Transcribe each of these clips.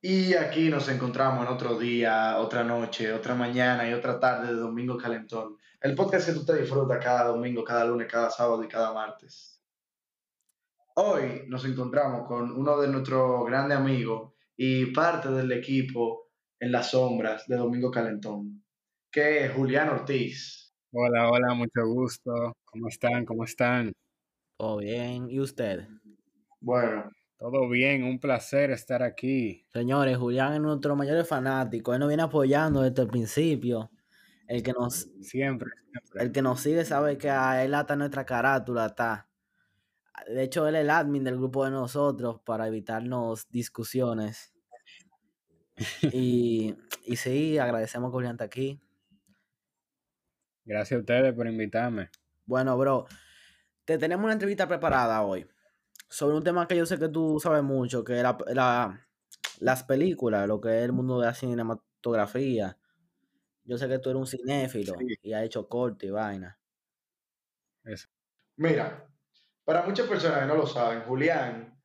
Y aquí nos encontramos en otro día, otra noche, otra mañana y otra tarde de Domingo Calentón. El podcast que tú te disfrutas cada domingo, cada lunes, cada sábado y cada martes. Hoy nos encontramos con uno de nuestros grandes amigos y parte del equipo en las sombras de Domingo Calentón, que es Julián Ortiz. Hola, hola, mucho gusto. ¿Cómo están? ¿Cómo están? Todo bien. ¿Y usted? Bueno, Todo bien, un placer estar aquí. Señores, Julián es nuestro mayor fanático. Él nos viene apoyando desde el principio. El que nos, Siempre, siempre. el que nos sigue sabe que a él hasta nuestra carátula está. De hecho, él es el admin del grupo de nosotros para evitarnos discusiones. Y, y sí, agradecemos que Julián está aquí. Gracias a ustedes por invitarme. Bueno, bro, te tenemos una entrevista preparada hoy sobre un tema que yo sé que tú sabes mucho, que es la, la- las películas, lo que es el mundo de la cinematografía. Yo sé que tú eres un cinéfilo Sí. y has hecho corte y vaina. mira, para muchas personas que no lo saben, Julián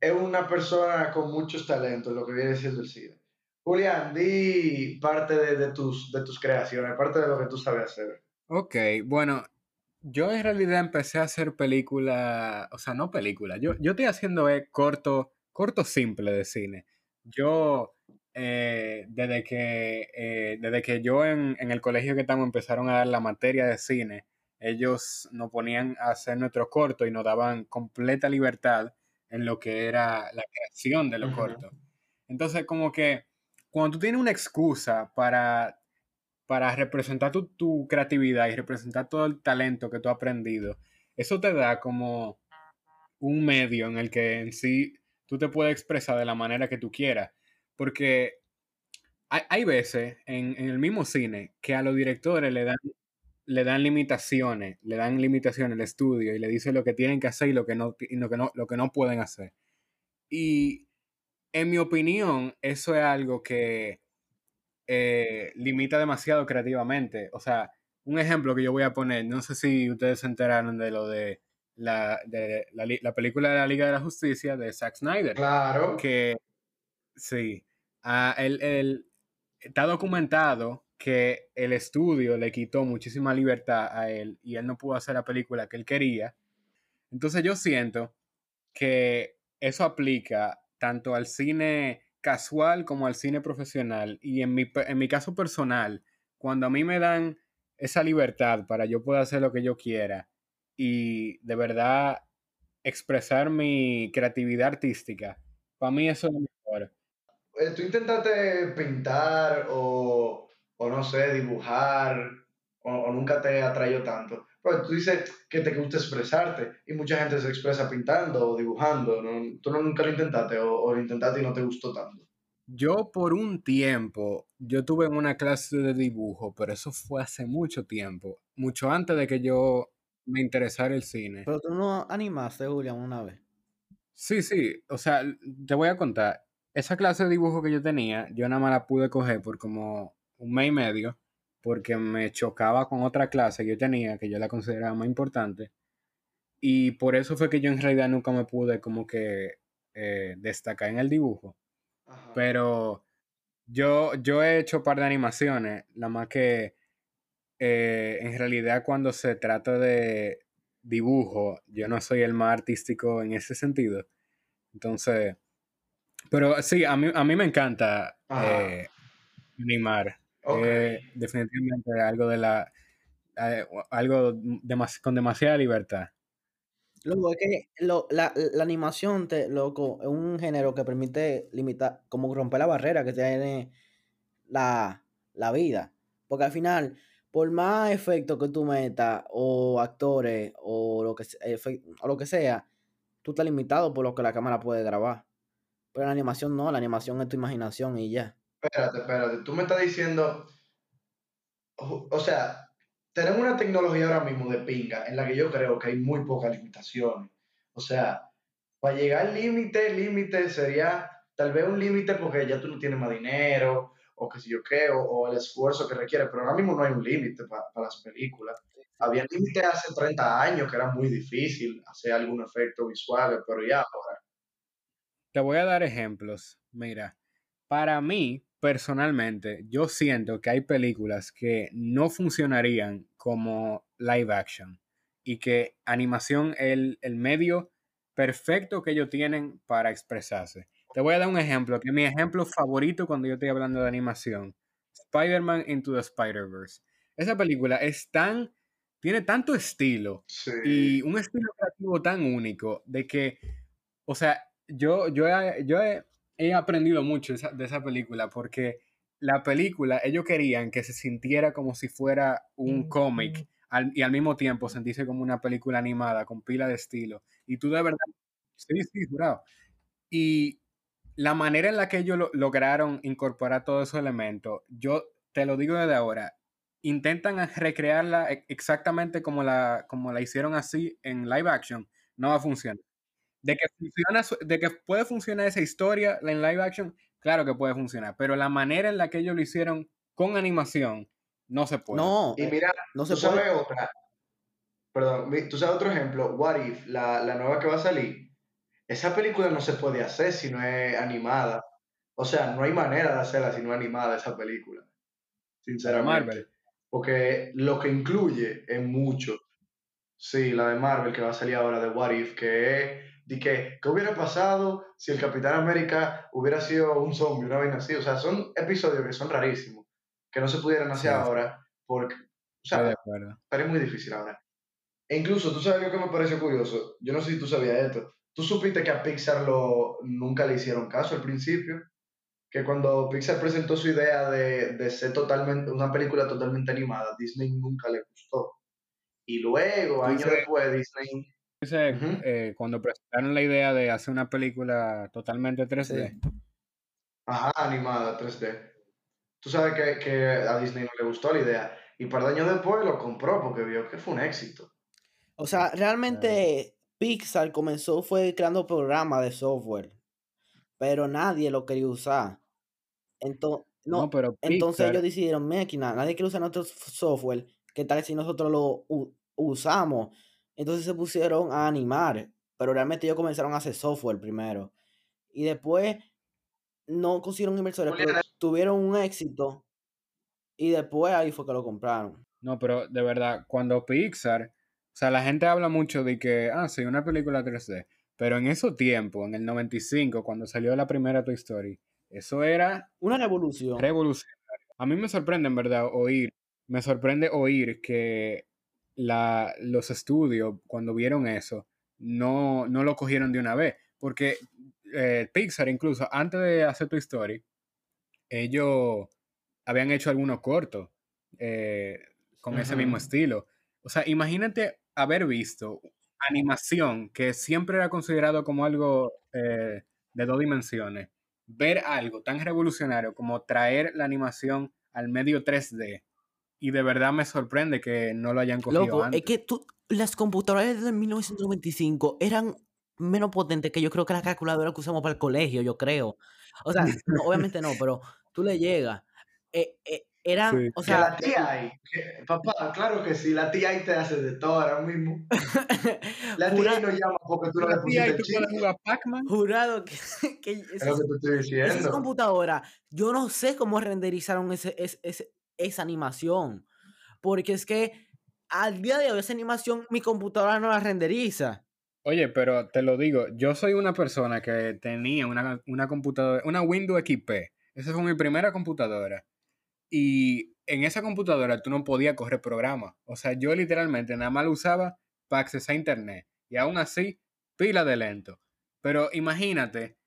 es una persona con muchos talentos, lo que viene siendo el cine. Julián, di parte de, de tus, de tus creaciones, parte de lo que tú sabes hacer. Ok, bueno, yo en realidad empecé a hacer películas, o sea, no películas, yo, yo estoy haciendo eh, corto, corto simple de cine. Yo, eh, desde que, eh, desde que yo en, en el colegio que estamos empezaron a dar la materia de cine, ellos nos ponían a hacer nuestro corto y nos daban completa libertad en lo que era la creación de los cortos. Entonces, como que cuando tú tienes una excusa para para representar tu, tu creatividad y representar todo el talento que tú has aprendido, eso te da como un medio en el que en sí tú te puedes expresar de la manera que tú quieras. Porque hay, hay veces en, el mismo cine que a los directores le dan, le dan limitaciones, le dan limitaciones al estudio y le dicen lo que tienen que hacer y lo que no, y lo que no, lo que no pueden hacer. Y en mi opinión, eso es algo que eh, limita demasiado creativamente. O sea, un ejemplo que yo voy a poner, no sé si ustedes se enteraron de lo de la, de la, la película de la Liga de la Justicia de Zack Snyder, Claro. que sí, ah, él- él- está documentado que el estudio le quitó muchísima libertad a él y él no pudo hacer la película que él quería. Entonces yo siento que eso aplica tanto al cine casual como al cine profesional. Y en mi, en mi caso personal, cuando a mí me dan esa libertad para yo poder hacer lo que yo quiera y de verdad expresar mi creatividad artística, para mí eso es lo mejor. Eh, ¿Tú intentaste pintar o, no sé, dibujar o, o nunca te atrayó tanto? Pero tú dices que te gusta expresarte y mucha gente se expresa pintando o dibujando. ¿no? ¿Tú no, nunca lo intentaste o, o lo intentaste y no te gustó tanto? Yo por un tiempo, yo tuve en una clase de dibujo, pero eso fue hace mucho tiempo, mucho antes de que yo me interesara el cine. Pero tú no animaste, Julián, una vez. Sí, sí, o sea, te voy a contar. Esa clase de dibujo que yo tenía, yo nada más la pude coger por como un mes y medio, porque me chocaba con otra clase que yo tenía, que yo la consideraba más importante. Y por eso fue que yo en realidad nunca me pude como que eh, destacar en el dibujo. Ajá. Pero yo, yo he hecho un par de animaciones, la más que eh, en realidad cuando se trata de dibujo, yo no soy el más artístico en ese sentido. Entonces, pero sí, a mí, a mí me encanta eh, animar. Eh, definitivamente algo de la eh, algo demas- con demasiada libertad. Loco, es que lo- la, la animación, te, loco, es un género que permite limitar, como romper la barrera que tiene la, la vida. Porque al final, por más efectos que tú metas, o actores, o lo que, o lo que sea, tú estás limitado por lo que la cámara puede grabar. Pero la animación no, la animación es tu imaginación y ya. Espérate, espérate. Tú me estás diciendo, o, sea, tenemos una tecnología ahora mismo de pinga en la que yo creo que hay muy pocas limitaciones. O sea, para llegar al límite, límite sería tal vez un límite porque ya tú no tienes más dinero o qué sé yo qué, o, el esfuerzo que requiere, pero ahora mismo no hay un límite para las películas. Había límite hace 30 años que era muy difícil hacer algún efecto visual, pero ya ahora. te voy a dar ejemplos. Mira, para mí, personalmente, yo siento que hay películas que no funcionarían como live action y que animación es el, el medio perfecto que ellos tienen para expresarse. Te voy a dar un ejemplo, que es mi ejemplo favorito cuando yo estoy hablando de animación. Spider-Man Into the Spider-Verse. Esa película es tan, tiene tanto estilo Sí. y un estilo creativo tan único de que, o sea, yo, yo, he, yo he, he aprendido mucho esa- de esa película porque la película, ellos querían que se sintiera como si fuera un cómic al- y al mismo tiempo sentirse como una película animada con pila de estilo. Y tú de verdad, sí, sí, jurado. Y la manera en la que ellos lo- lograron incorporar todos esos elementos, yo te lo digo desde ahora, intentan recrearla e- exactamente como la, como la hicieron así en live action, no va a funcionar. De que, funciona, de que puede funcionar esa historia en live action, claro que puede funcionar, pero la manera en la que ellos lo hicieron con animación, no se puede. No, Y eh, mira, no tú se puede. sabes otra. Perdón, tú sabes otro ejemplo. What If, la, la nueva que va a salir. Esa película no se puede hacer si no es animada. O sea, no hay manera de hacerla si no es animada esa película. Sinceramente. Marvel. Porque lo que incluye es mucho. Sí, la de Marvel que va a salir ahora de What If, que es de que, ¿qué hubiera pasado si el Capitán América hubiera sido un zombie, una vaina así? O sea, son episodios que son rarísimos, que no se pudieran hacer Sí. ahora, porque, o sea, estaría muy difícil ahora. E incluso, tú sabes lo que me pareció curioso, yo no sé si tú sabías esto, tú supiste que a Pixar lo, nunca le hicieron caso al principio, que cuando Pixar presentó su idea de, de ser totalmente, una película totalmente animada, Disney nunca le gustó. Y luego, años después, Disney... Eh, cuando presentaron la idea de hacer una película totalmente 3D, Sí. Ajá, animada 3D. Tú sabes que, que a Disney no le gustó la idea. Y un par de años después lo compró porque vio que fue un éxito. O sea, realmente Pixar comenzó fue creando programas de software, pero nadie lo quería usar. Entonces, no, no, pero entonces Pixar- ellos decidieron, máquina, nadie quiere usar nuestro software, ¿qué tal si nosotros lo usamos? Entonces se pusieron a animar, pero realmente ellos comenzaron a hacer software primero. Y después no consiguieron inversores, pero tuvieron un éxito y después ahí fue que lo compraron. No, pero de verdad, cuando Pixar, o sea, la gente habla mucho de que, ah, sí, una película 3D, pero en ese tiempo, en el 95, cuando salió la primera Toy Story, eso era Una revolución. revolucionario. A mí me sorprende, en verdad, oír, me sorprende oír que la, los estudios, cuando vieron eso, no, no lo cogieron de una vez, porque eh, Pixar, incluso, antes de hacer Toy Story, ellos habían hecho algunos cortos eh, con ese mismo estilo. O sea, imagínate haber visto animación que siempre era considerado como algo eh, de dos dimensiones. Ver algo tan revolucionario como traer la animación al medio 3D. Y de verdad me sorprende que no lo hayan cogido Loco, antes. es que tú, las computadoras de 1995 eran menos potentes que yo creo que la calculadora que usamos para el colegio, yo creo. O sea, no, obviamente no, pero tú le llegas. Eh, eh, eran, Sí. o Que la sea, TI, que- papá, claro que sí, la TI te hace de todo ahora mismo. La jura- TI no llama porque tú no le Tía, pusiste jurado que, que Es lo que te estoy diciendo. computadoras, yo no sé cómo renderizaron ese, ese- ese- esa animación. Porque es que al día de hoy esa animación mi computadora no la renderiza. Oye, pero te lo digo, yo soy una persona que tenía una, una computadora, una Windows XP. Esa fue mi primera computadora. Y en esa computadora tú no podías correr programas. O sea, yo literalmente nada más lo usaba para accesar a internet. Y aún así, pila de lento. Pero imagínate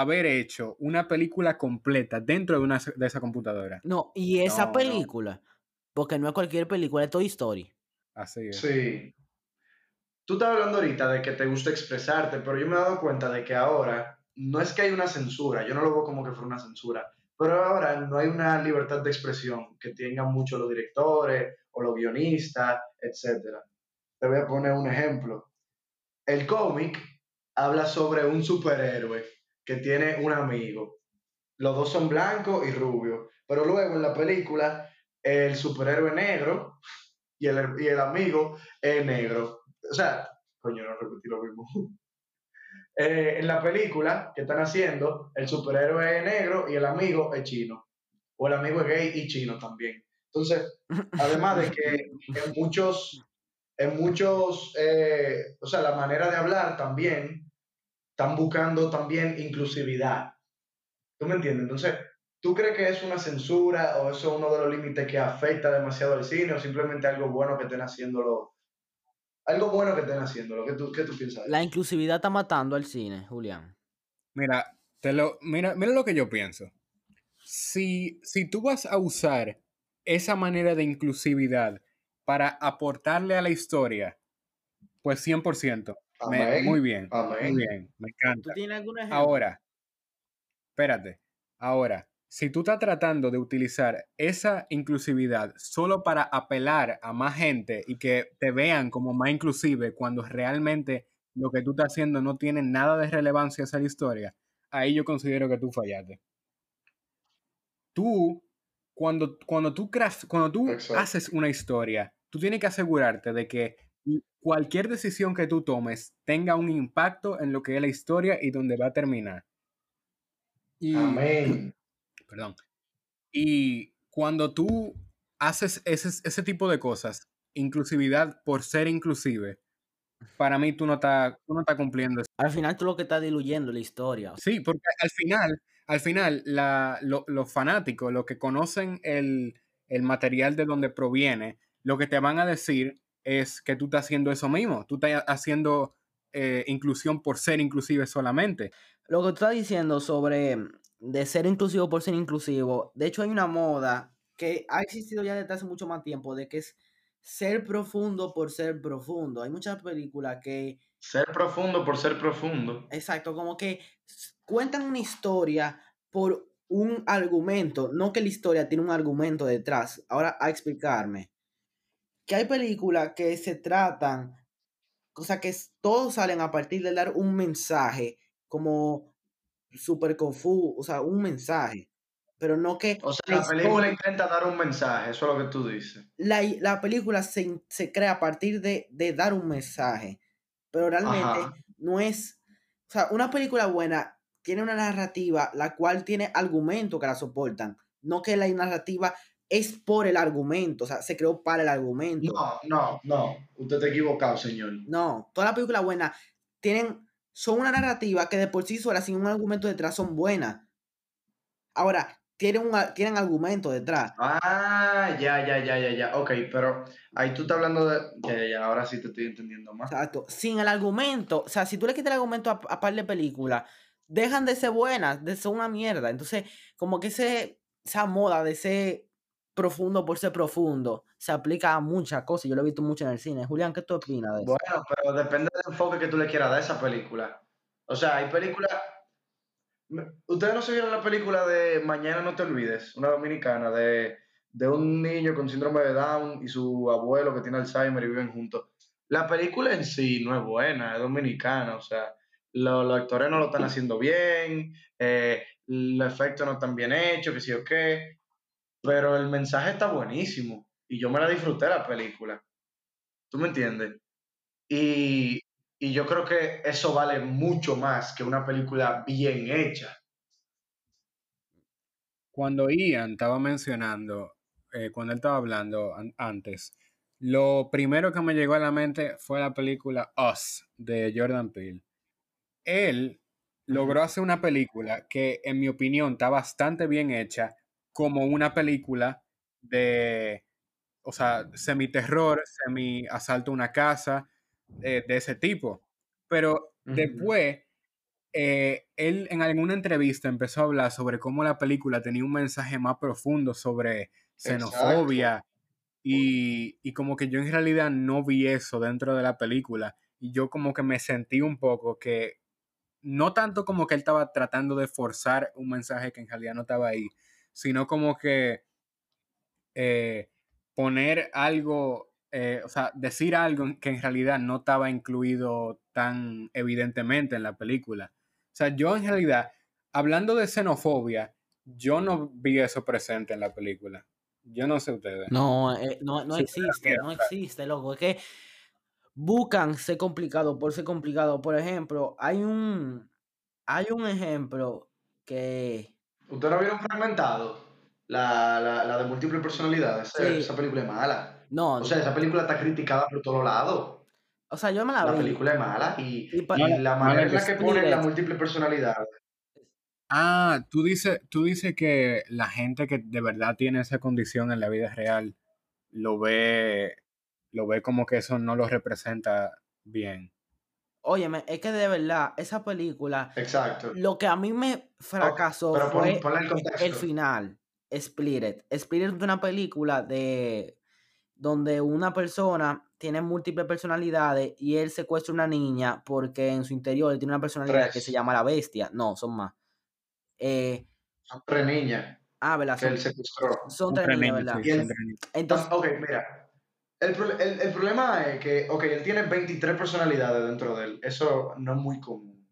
haber hecho una película completa dentro de, una, de esa computadora. No, y esa No, no. película, porque no es cualquier película, es Toy Story. Así es. Sí. Tú estás hablando ahorita de que te gusta expresarte, pero yo me he dado cuenta de que ahora no es que hay una censura, yo no lo veo como que fuera una censura, pero ahora no hay una libertad de expresión que tengan mucho los directores o los guionistas, etc. Te voy a poner un ejemplo. El cómic habla sobre un superhéroe que tiene un amigo. Los dos son blancos y rubios, pero luego en la película el superhéroe negro y el, y el amigo es negro. O sea, coño, no repetí lo mismo. eh, en la película que están haciendo, el superhéroe es negro y el amigo es chino. O el amigo es gay y chino también. Entonces, además de que en muchos, en muchos, eh, o sea, la manera de hablar también, están buscando también inclusividad. ¿Tú me entiendes? Entonces, ¿tú crees que es una censura o eso es uno de los límites que afecta demasiado al cine o simplemente algo bueno que estén haciéndolo? Algo bueno que estén haciéndolo. ¿Qué tú, qué tú piensas? La inclusividad está matando al cine, Julián. Mira, te lo, mira, mira lo que yo pienso. Si, si tú vas a usar esa manera de inclusividad para aportarle a la historia, pues 100%. Me- muy bien, muy bien, me encanta. ¿Tú tienes algún ejemplo? Ahora, espérate. Ahora, si tú estás tratando de utilizar esa inclusividad solo para apelar a más gente y que te vean como más inclusive cuando realmente lo que tú estás haciendo no tiene nada de relevancia hacia la historia, ahí yo considero que tú fallaste. Tú, cuando, cuando tú, cuando tú Exacto. haces una historia, tú tienes que asegurarte de que cualquier decisión que tú tomes tenga un impacto en lo que es la historia y donde va a terminar. Y, Amén. perdón. Y cuando tú haces ese, ese tipo de cosas, inclusividad por ser inclusive, para mí tú no estás tú no estás cumpliendo. eso. Al final tú lo que estás diluyendo la historia. Sí, porque al final, al final, la- lo- los fanáticos, los que conocen el, el material de donde proviene, lo que te van a decir es que tú estás haciendo eso mismo. Tú estás haciendo eh, inclusión por ser inclusive solamente. Lo que tú estás diciendo sobre mm, de ser inclusivo por ser inclusivo, de hecho hay una moda que ha existido ya desde hace mucho más tiempo, de que es ser profundo por ser profundo. Hay muchas películas que, Ser profundo por ser profundo. exacto, como que cuentan una historia por un argumento, no que la historia tiene un argumento detrás. Ahora a explicarme. Que hay películas que se tratan, o sea, que todos salen a partir de dar un mensaje como súper confuso, o sea, un mensaje, pero no que O sea, la la película historia- intenta dar un mensaje, eso es lo que tú dices. la, la película se, se crea a partir de, de dar un mensaje, pero realmente Ajá. no es, o sea, una película buena tiene una narrativa la cual tiene argumentos que la soportan, no que la narrativa es por el argumento, o sea, se creó para el argumento. No, no, no. Usted está equivocado, señor. No, todas las películas buenas tienen, son una narrativa que de por sí sola, sin un argumento detrás, son buenas. Ahora, tienen, un, tienen argumento detrás. Ah, ya, ya, ya, ya, ya. Ok, pero ahí tú estás hablando de. Ya, ya, ya. Ahora sí te estoy entendiendo más. Exacto. Sin el argumento, o sea, si tú le quitas el argumento a, a par de películas, dejan de ser buenas, de ser una mierda. Entonces, como que ese, esa moda de ser profundo por ser profundo se aplica a muchas cosas. Yo lo he visto mucho en el cine. Julián, ¿qué tú opinas de eso? Bueno, pero depende del enfoque que tú le quieras dar a esa película. O sea, hay películas. Ustedes no se vieron la película de Mañana no te olvides, una dominicana de, de un niño con síndrome de Down y su abuelo que tiene Alzheimer y viven juntos. La película en sí no es buena, es dominicana, o sea, lo- los actores no lo están haciendo bien, eh, los efectos no están bien hechos, que sí o qué, pero el mensaje está buenísimo y yo me la disfruté la película. ¿Tú me entiendes? Y, y yo creo que eso vale mucho más que una película bien hecha. Cuando Ian estaba mencionando, eh, cuando él estaba hablando an- antes, lo primero que me llegó a la mente fue la película Us de Jordan Peele. Él logró hacer una película que, en mi opinión, está bastante bien hecha como una película de, o sea, semi-terror, semi-asalto a una casa, eh, de ese tipo. Pero después, eh, él en alguna entrevista empezó a hablar sobre cómo la película tenía un mensaje más profundo sobre xenofobia y, y como que yo en realidad no vi eso dentro de la película y yo como que me sentí un poco que no tanto como que él estaba tratando de forzar un mensaje que en realidad no estaba ahí, sino como que eh, poner algo, eh, o sea, decir algo que en realidad no estaba incluido tan evidentemente en la película. O sea, yo en realidad, hablando de xenofobia, yo no vi eso presente en la película. Yo no sé ustedes. No, eh, no, no existe, no existe, loco. Es que buscan ser complicado por ser complicado. Por ejemplo, hay un, hay un ejemplo que... ¿Usted no vieron fragmentado? La, la, la de múltiples personalidades. Esa- Sí. Esa película es mala. No, O sea, esa película está criticada por todos lados. o sea, yo me la La vi. película es mala y, Y la manera en que la que ponen la It. múltiple personalidad. Ah, tú dices, tú dices que la gente que de verdad tiene esa condición en la vida real lo ve, lo ve como que eso no lo representa bien. Óyeme, es que de verdad, esa película, Exacto. lo que a mí me fracasó pero pon- fue ponle el el final. Split It. Split It es una película de donde una persona tiene múltiples personalidades y él secuestra a una niña porque en su interior él tiene una personalidad que se llama la bestia. No, son más. Eh, Son tres niñas ah, ¿verdad? que Son, él secuestró. son tres niñas, ¿verdad? Entonces, Ok, mira. El, pro- el- el problema es que, ok, él tiene 23 personalidades dentro de él. Eso no es muy común.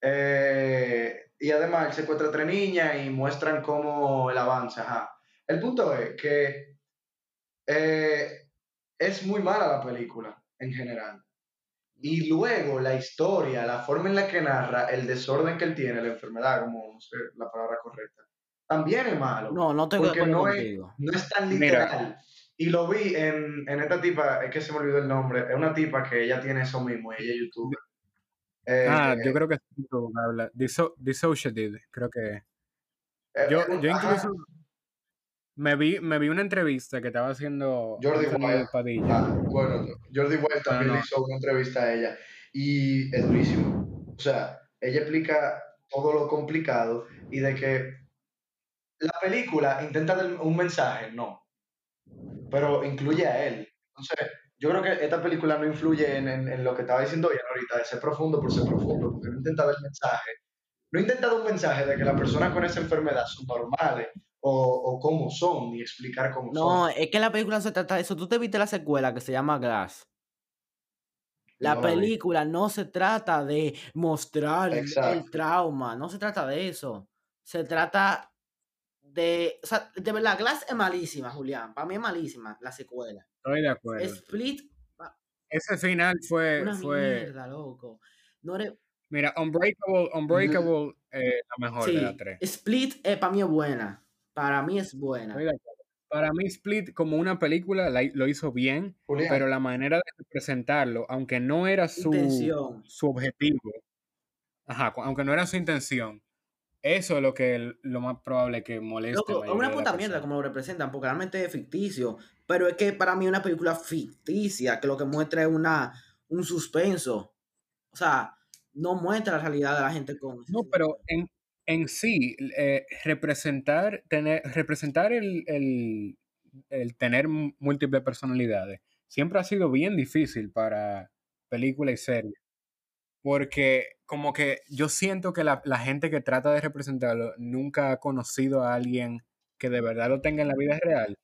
Eh, y además, él secuestra a tres niñas y muestran cómo él avanza. Ajá. El punto es que eh, es muy mala la película en general. Y luego la historia, la forma en la que narra, el desorden que él tiene, la enfermedad, como no sé la palabra correcta, también es malo. no, no de porque no es, no es tan Mira. Y lo vi en, en esta tipa, es que se me olvidó el nombre, es una tipa que ella tiene eso mismo, ella es youtuber. Eh, Ah, yo creo que sí, tú hablas. Disso- Dissociated, creo que. eh, Yo, eh, yo incluso me vi, me vi una entrevista que estaba haciendo Jordi Wild. Padilla. Ah, bueno, Jordi Wild también no. hizo una entrevista a ella y es durísimo. O sea, ella explica todo lo complicado y de que la película intenta dar un mensaje, no, pero incluye a él. Entonces, yo creo que esta película no influye en, en- en lo que estaba diciendo ella ahorita, de ser profundo por ser profundo, porque no intenta dar mensaje. No intenta dar un mensaje de que las personas con esa enfermedad son normales o, o cómo son, ni explicar cómo No, son. es que la película no se trata de eso. Tú te viste la secuela que se llama Glass. La No película no se trata de mostrar el trauma, no se trata de eso. Se trata de, o sea, de verdad, Glass es malísima, Julián. Para mí es malísima la secuela. Estoy de acuerdo. Split, Ese final fue, una fue, mierda, loco. No eres- mira, Unbreakable, Unbreakable, eh, la mejor de las tres. Split eh, para mí es buena. Para mí es buena. Estoy de acuerdo. Para mí, Split, como una película, la- lo hizo bien, Julián, pero la manera de presentarlo, aunque no era su, Intención. su objetivo, ajá, aunque no era su intención, eso es lo que lo más probable que moleste. Loco, es una puta mierda como lo representan, porque realmente es ficticio. Pero es que para mí es una película ficticia, que lo que muestra es una, un suspenso. O sea, no muestra la realidad de la gente con... No, pero en, en sí, eh, representar, tener, representar el, el- el tener múltiples personalidades siempre ha sido bien difícil para películas y series. Porque como que yo siento que la, la gente que trata de representarlo nunca ha conocido a alguien que de verdad lo tenga en la vida real.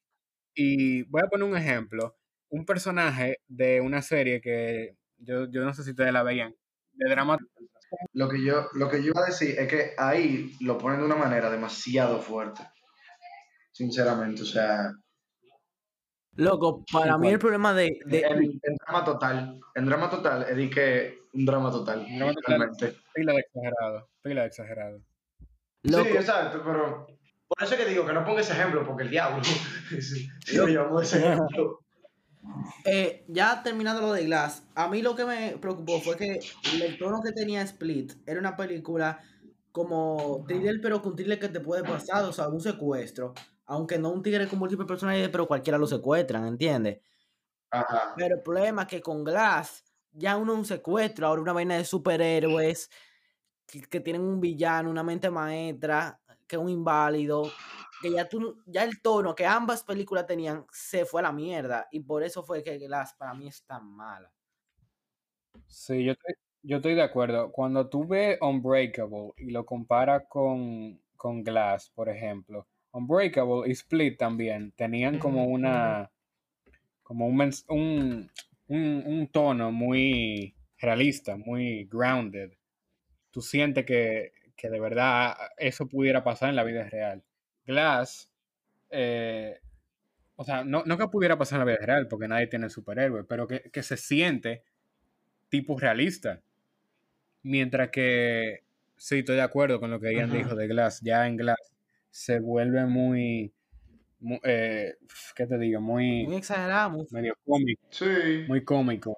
Y voy a poner un ejemplo. Un personaje de una serie que yo, yo no sé si ustedes la veían, de drama lo que yo, lo que yo iba a decir es que ahí lo ponen de una manera demasiado fuerte. Sinceramente, o sea, Loco, para ¿En mí el problema de... de- en, en drama total, en drama total, es de que un drama total, drama total. Pila de exagerado, pila de exagerado. loco, Sí, exacto, pero por eso es que digo que no ponga ese ejemplo, porque el diablo, si lo llamó ese ejemplo. eh, ya terminando lo de Glass, a mí lo que me preocupó fue que el tono que tenía Split era una película como thriller, pero con thriller que te puede pasar, o sea, un secuestro. Aunque no un tigre con múltiples personalidades, pero cualquiera lo secuestran, ¿entiendes? Ajá. Pero el problema es que con Glass ya uno un secuestro, ahora una vaina de superhéroes que, que tienen un villano, una mente maestra, que es un inválido, que ya tú, ya el tono que ambas películas tenían se fue a la mierda y por eso fue que Glass para mí es tan mala. Sí, yo estoy, yo estoy de acuerdo. Cuando tú ves Unbreakable y lo comparas con, con Glass, por ejemplo, Unbreakable y Split también tenían como una como un, un, un, un tono muy realista, muy grounded. Tú sientes que, que de verdad eso pudiera pasar en la vida real. Glass, eh, o sea, no, no que pudiera pasar en la vida real, porque nadie tiene superhéroe, pero que, que se siente tipo realista. Mientras que, sí, estoy de acuerdo con lo que Ian dijo de Glass. Ya en Glass se vuelve muy, mu- eh, ¿qué te digo? Muy Muy exagerado, muy- medio cómico, Sí. muy cómico,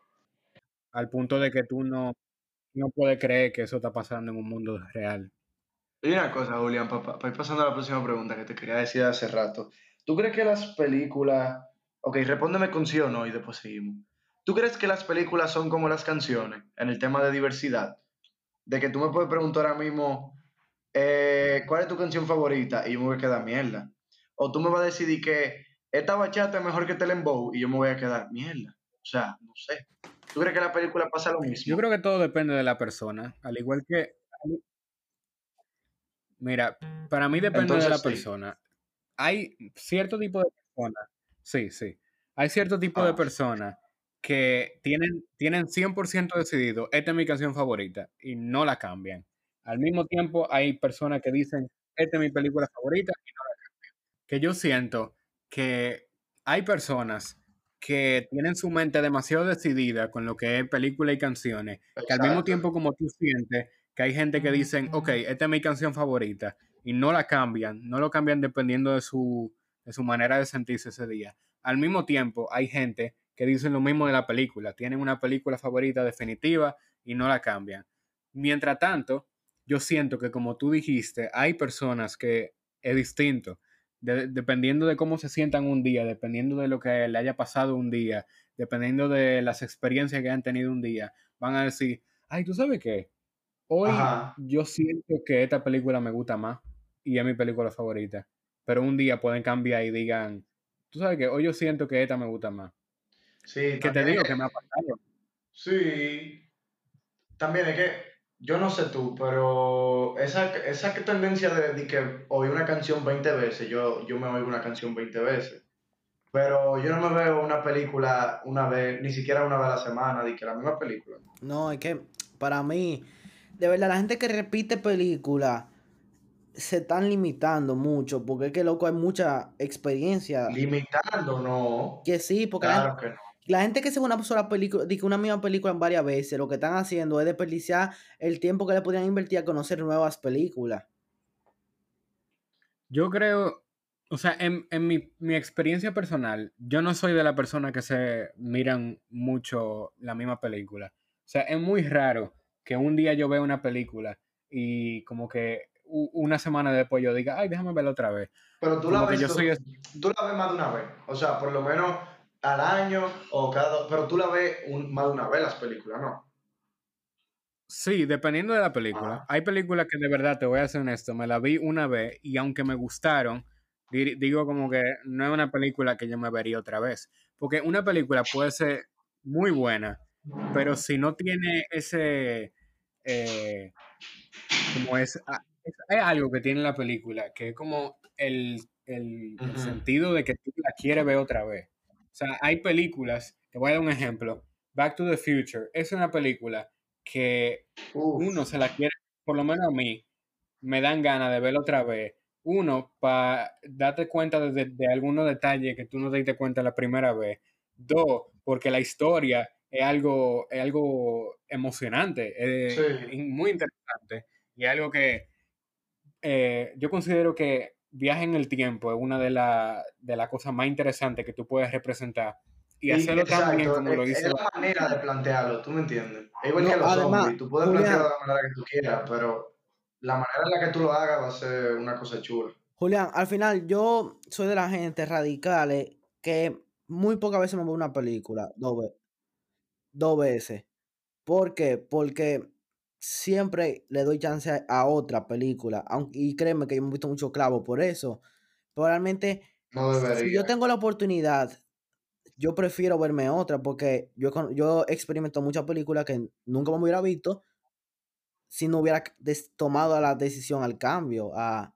al punto de que tú no, no puedes creer que eso está pasando en un mundo real. Y una cosa, Julián, para ir pasando a la próxima pregunta que te quería decir hace rato. ¿Tú crees que las películas... Ok, respóndeme con sí o no y después seguimos. ¿Tú crees que las películas son como las canciones en el tema de diversidad? De que tú me puedes preguntar ahora mismo eh, cuál es tu canción favorita y yo me voy a quedar mierda. O tú me vas a decidir que esta bachata es mejor que Telembow y yo me voy a quedar mierda. O sea, no sé. ¿Tú crees que la película pasa lo mismo? Yo creo que todo depende de la persona, al igual que... Mira, para mí depende de la sí. persona. Hay cierto tipo de personas, sí, sí, hay cierto tipo de Ah. personas que tienen, tienen 100% decidido, esta es mi canción favorita, y no la cambian. Al mismo tiempo, hay personas que dicen, esta es mi película favorita, y no la cambian. Que yo siento que hay personas que tienen su mente demasiado decidida con lo que es película y canciones, que al mismo tiempo como tú sientes que hay gente que dicen, ok, esta es mi canción favorita, y no la cambian, no lo cambian dependiendo de su, de su manera de sentirse ese día. Al mismo tiempo, hay gente que dicen lo mismo de la película, tienen una película favorita definitiva y no la cambian. Mientras tanto, yo siento que como tú dijiste, hay personas que es distinto, de- dependiendo de cómo se sientan un día, dependiendo de lo que le haya pasado un día, dependiendo de las experiencias que hayan tenido un día, van a decir, ay, ¿tú sabes qué? Hoy Ajá. yo siento que esta película me gusta más y es mi película favorita, pero un día pueden cambiar y digan, tú sabes que hoy yo siento que esta me gusta más. Sí, Que te digo es que- me ha pasado. Sí. También es que, yo no sé tú, pero esa, esa tendencia de, de que oír una canción 20 veces, yo, yo me oigo una canción 20 veces. Pero yo no me veo una película una vez, ni siquiera una vez a la semana, de que la misma película. No, es que para mí, de verdad, la gente que repite películas se están limitando mucho, porque es que, loco, hay mucha experiencia. Limitando, no. Que sí, porque la, Claro gente, que no. La gente que se ve una sola película, dice una misma película en varias veces, lo que están haciendo es desperdiciar el tiempo que le podrían invertir a conocer nuevas películas. Yo creo, o sea, en, en mi, mi experiencia personal, yo no soy de la persona que se miran mucho la misma película. O sea, es muy raro que un día yo vea una película y como que una semana después yo diga, ay, déjame verla otra vez. Pero tú la, que ves, yo tú, soy... es- tú la ves más de una vez. O sea, por lo menos al año o cada dos. Pero tú la ves un- más de una vez las películas, ¿no? Sí, dependiendo de la película. Ajá. Hay películas que de verdad, te voy a ser honesto, me la vi una vez y aunque me gustaron, di- digo como que no es una película que yo me vería otra vez. Porque una película puede ser muy buena, pero si no tiene ese, eh, como es, ah, es- hay algo que tiene la película, que es como el, el- el sentido de que tú la quieres ver otra vez. O sea, hay películas, te voy a dar un ejemplo, Back to the Future, es una película que Uf. uno se la quiere, por lo menos a mí, me dan ganas de verla otra vez. Uno, para darte cuenta de, de- de algunos detalles que tú no te diste cuenta la primera vez. Dos, porque la historia es algo, es algo emocionante, es Sí. muy interesante y algo que eh, yo considero que viaje en el tiempo es una de las de las cosas más interesantes que tú puedes representar y hacerlo tan bien exacto, como lo hizo es la manera de plantearlo, ¿tú me entiendes? Es igual No, que los además, zombies, tú puedes Julián, plantearlo de la manera que tú quieras, pero la manera en la que tú lo hagas va a ser una cosa chula. Julián, al final yo soy de la gente radicales que muy pocas veces me veo una película dos, ve- dos veces. ¿Por qué? Porque siempre le doy chance a, otra película. Aunque, y créeme que yo me he visto mucho clavo por eso. Pero realmente, No si yo tengo la oportunidad, yo prefiero verme otra porque yo, yo experimento muchas películas que nunca me hubiera visto si no hubiera tomado la decisión al cambio, a,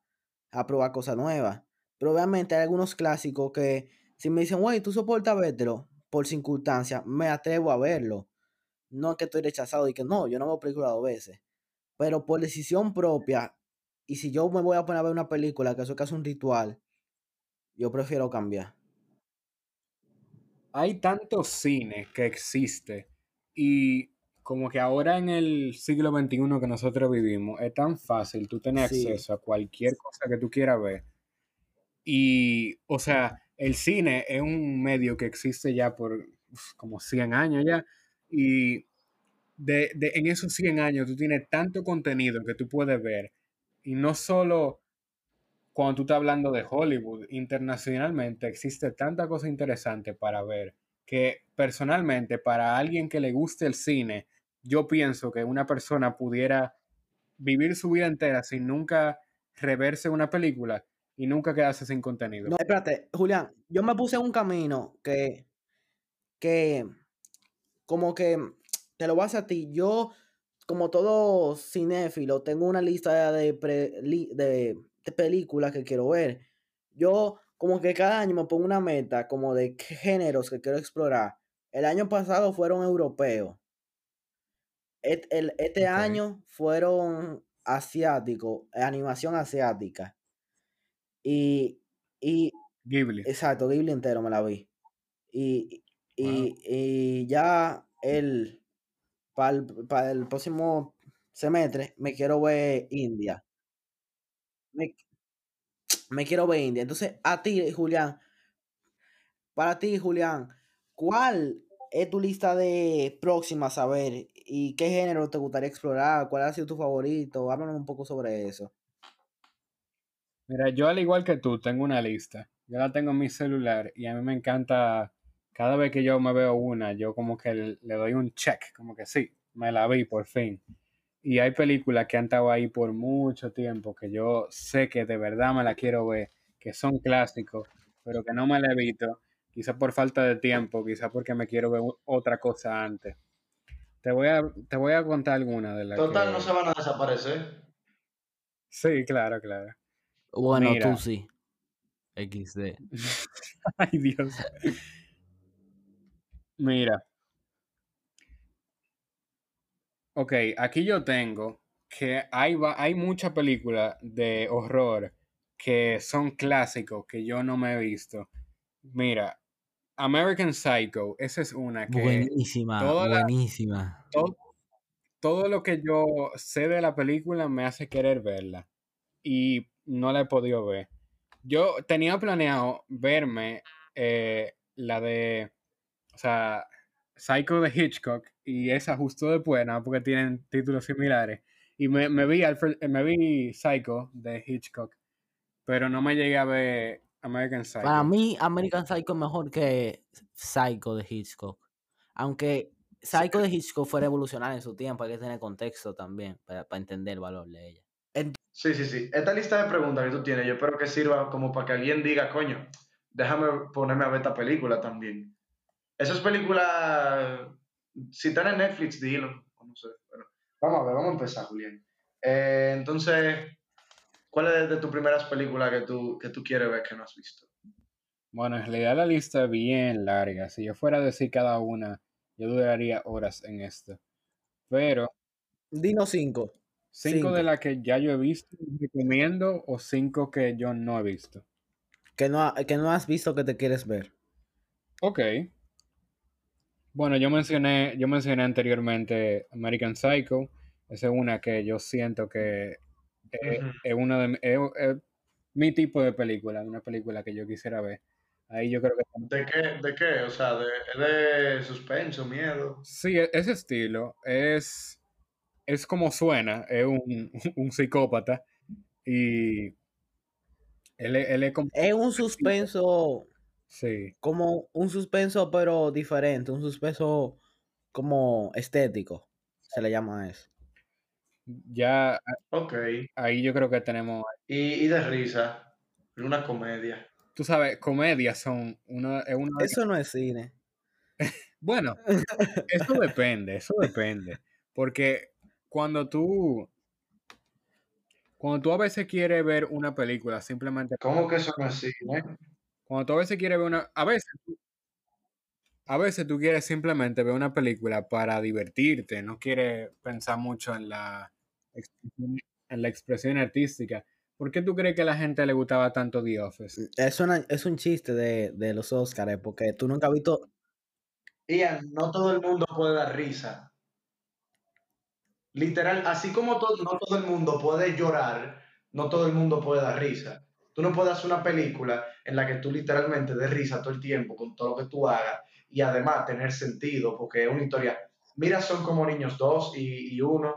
a probar cosas nuevas. Pero obviamente hay algunos clásicos que si me dicen, güey, tú soportas verlo por circunstancias, me atrevo a verlo. No es que estoy rechazado y que no, yo no veo películas dos veces. Pero por decisión propia, y si yo me voy a poner a ver una película que eso es casi un ritual, yo prefiero cambiar. hay tanto cine que existe y como que ahora en el siglo XXI que nosotros vivimos es tan fácil tú tener Sí. acceso a cualquier cosa que tú quieras ver. Y, o sea, el cine es un medio que existe ya por uf, como 100 años ya. Y de, de- en esos 100 años tú tienes tanto contenido que tú puedes ver. Y no solo cuando tú estás hablando de Hollywood, internacionalmente existe tanta cosa interesante para ver que personalmente para alguien que le guste el cine, yo pienso que una persona pudiera vivir su vida entera sin nunca reverse una película y nunca quedarse sin contenido. No, espérate, Julián, yo me puse un camino que, que, como que, te lo voy a ti, yo, como todo cinéfilo, tengo una lista de, pre- li- de, de películas que quiero ver. Yo, como que cada año me pongo una meta, como de qué géneros que quiero explorar. El año pasado fueron europeos. Et- el- este año fueron asiáticos, animación asiática. Y, y Ghibli. Exacto, Ghibli entero me la vi. Y, Wow. y ya el para el, para el próximo semestre me quiero ver India. Me, me quiero ver India. Entonces, a ti, Julián, para ti, Julián, ¿cuál es tu lista de próximas a ver? ¿Y qué género te gustaría explorar? ¿Cuál ha sido tu favorito? Háblanos un poco sobre eso. Mira, yo al igual que tú tengo una lista. Yo la tengo en mi celular y a mí me encanta, cada vez que yo me veo una, yo como que le, le doy un check, como que sí, me la vi por fin. Y hay películas que han estado ahí por mucho tiempo que yo sé que de verdad me la quiero ver, que son clásicos, pero que no me la he visto, quizás por falta de tiempo, quizás porque me quiero ver otra cosa antes. Te voy a, te voy a contar algunas de las Total, que... no se van a desaparecer. Sí, claro, claro. Bueno, Mira. tú sí. XD. Ay, Dios. Mira. Ok, aquí yo tengo que hay, va- hay muchas películas de horror que son clásicos que yo no me he visto. Mira, American Psycho, esa es una que Buenísima, la- buenísima. todo, todo lo que yo sé de la película me hace querer verla y no la he podido ver. Yo tenía planeado verme eh, la de, o sea, Psycho de Hitchcock y esa justo después, nada porque tienen títulos similares. Y me, me vi Alfred- me vi Psycho de Hitchcock, pero no me llegué a ver American Psycho. Para mí, American Psycho es mejor que Psycho de Hitchcock. Aunque Psycho de Hitchcock fue revolucionario en su tiempo, hay que tener contexto también para, para entender el valor de ella. Sí, sí, sí. Esta lista de preguntas que tú tienes, yo espero que sirva como para que alguien diga, coño, déjame ponerme a ver esta película también. Esas películas, si están en Netflix, dilo. No sé. Bueno, vamos a ver, vamos a empezar, Julián. Eh, entonces, ¿cuál es de tus primeras películas que tú, que tú quieres ver que no has visto? Bueno, en realidad la lista es bien larga. Si yo fuera a decir cada una, yo duraría horas en esto. Pero Dino 5. cinco Cinco. de las que ya yo he visto, recomiendo, o cinco que yo no he visto. Que no, ha- que no has visto que te quieres ver. Ok. Bueno, yo mencioné, yo mencioné anteriormente American Psycho. Esa es una que yo siento que es, una de mi- es- es mi tipo de película, una película que yo quisiera ver. Ahí yo creo que ¿De qué? ¿De qué? O sea, de, de suspenso, miedo. Sí, e- ese estilo es, es como suena, es un, un psicópata y él, él es como, Es un suspenso, sí, como un suspenso, pero diferente. Un suspenso como estético. Se le llama eso. ya a- Ok. ahí yo creo que tenemos, Y, y de risa, una comedia. tú sabes, comedias son una, es una Eso no es cine. bueno, eso depende, eso depende, porque cuando tú, cuando tú a veces quieres ver una película simplemente ¿Cómo que eso no es cine? Cuando tú a veces quieres ver una, a veces, tú- a veces tú quieres simplemente ver una película para divertirte, no quieres pensar mucho en la expresión, en la expresión artística. ¿Por qué tú crees que a la gente le gustaba tanto The Office? Es, una- es un chiste de, de los Oscars, porque tú nunca has visto, Ian, no todo el mundo puede dar risa. Literal, así como todo, no todo el mundo puede llorar, no todo el mundo puede dar risa. Tú no puedes hacer una película en la que tú literalmente des risa todo el tiempo con todo lo que tú hagas y además tener sentido, porque es una historia. Mira, son como niños dos y, y uno.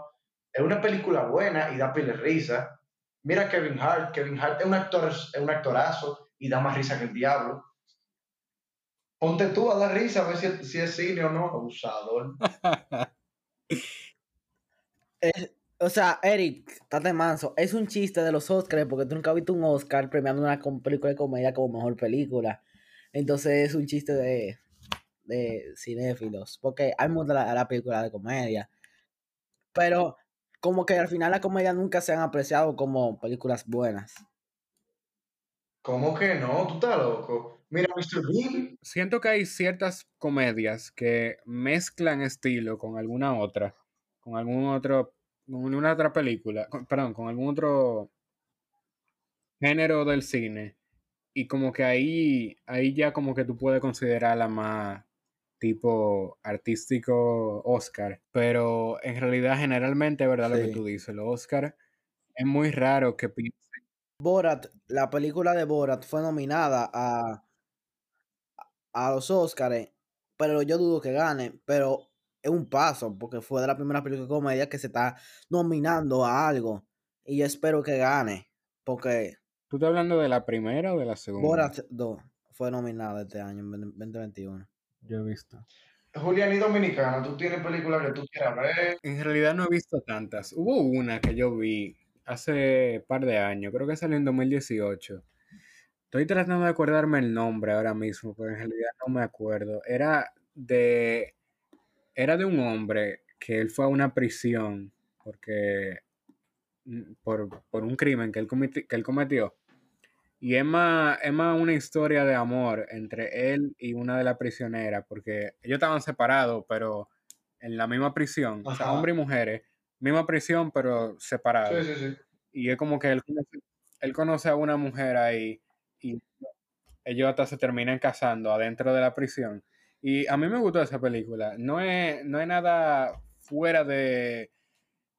Es una película buena y da pile risa. Mira Kevin Hart. Kevin Hart es un, actor, es un actorazo y da más risa que el diablo. Ponte tú a dar risa a ver si, si es cine o no, abusador. Es- o sea, Eric, estate manso. Es un chiste de los Oscars porque tú nunca has visto un Oscar premiando una película de comedia como mejor película. Entonces es un chiste de, de cinéfilos. Porque hay mucha la, la película de comedia. Pero como que al final las comedias nunca se han apreciado como películas buenas. ¿Cómo que no? Tú estás loco. Mira, Mr. Bean. Siento que hay ciertas comedias que mezclan estilo con alguna otra, con algún otro, con una otra película, con- perdón, con algún otro género del cine. Y como que ahí, ahí ya como que tú puedes considerarla más tipo artístico Oscar. Pero en realidad generalmente, ¿verdad? Lo que tú dices, los Oscar es muy raro que pi- Borat, la película de Borat fue nominada a, a los Oscars, pero yo dudo que gane, pero es un paso, porque fue de la primera película de comedia que se está nominando a algo, y yo espero que gane, porque ¿Tú estás hablando de la primera o de la segunda? Borat 2 fue nominada este año, en 2021. Yo he visto. Julián y Dominicana, tú tienes películas que tú quieras ver. En realidad no he visto tantas. Hubo una que yo vi hace par de años, creo que salió en 2018. Estoy tratando de acordarme el nombre ahora mismo, pero en realidad no me acuerdo. Era de era de un hombre que él fue a una prisión porque mm, por, por un crimen que él, cometi- que él cometió. Y es más, es más una historia de amor entre él y una de las prisioneras, porque ellos estaban separados, pero en la misma prisión, o sea, Ajá. hombres y mujeres, misma prisión, pero separados. Sí, sí, sí. Y es como que él él conoce a una mujer ahí y ellos hasta se terminan casando adentro de la prisión. Y a mí me gustó esa película. No es, no es nada fuera de,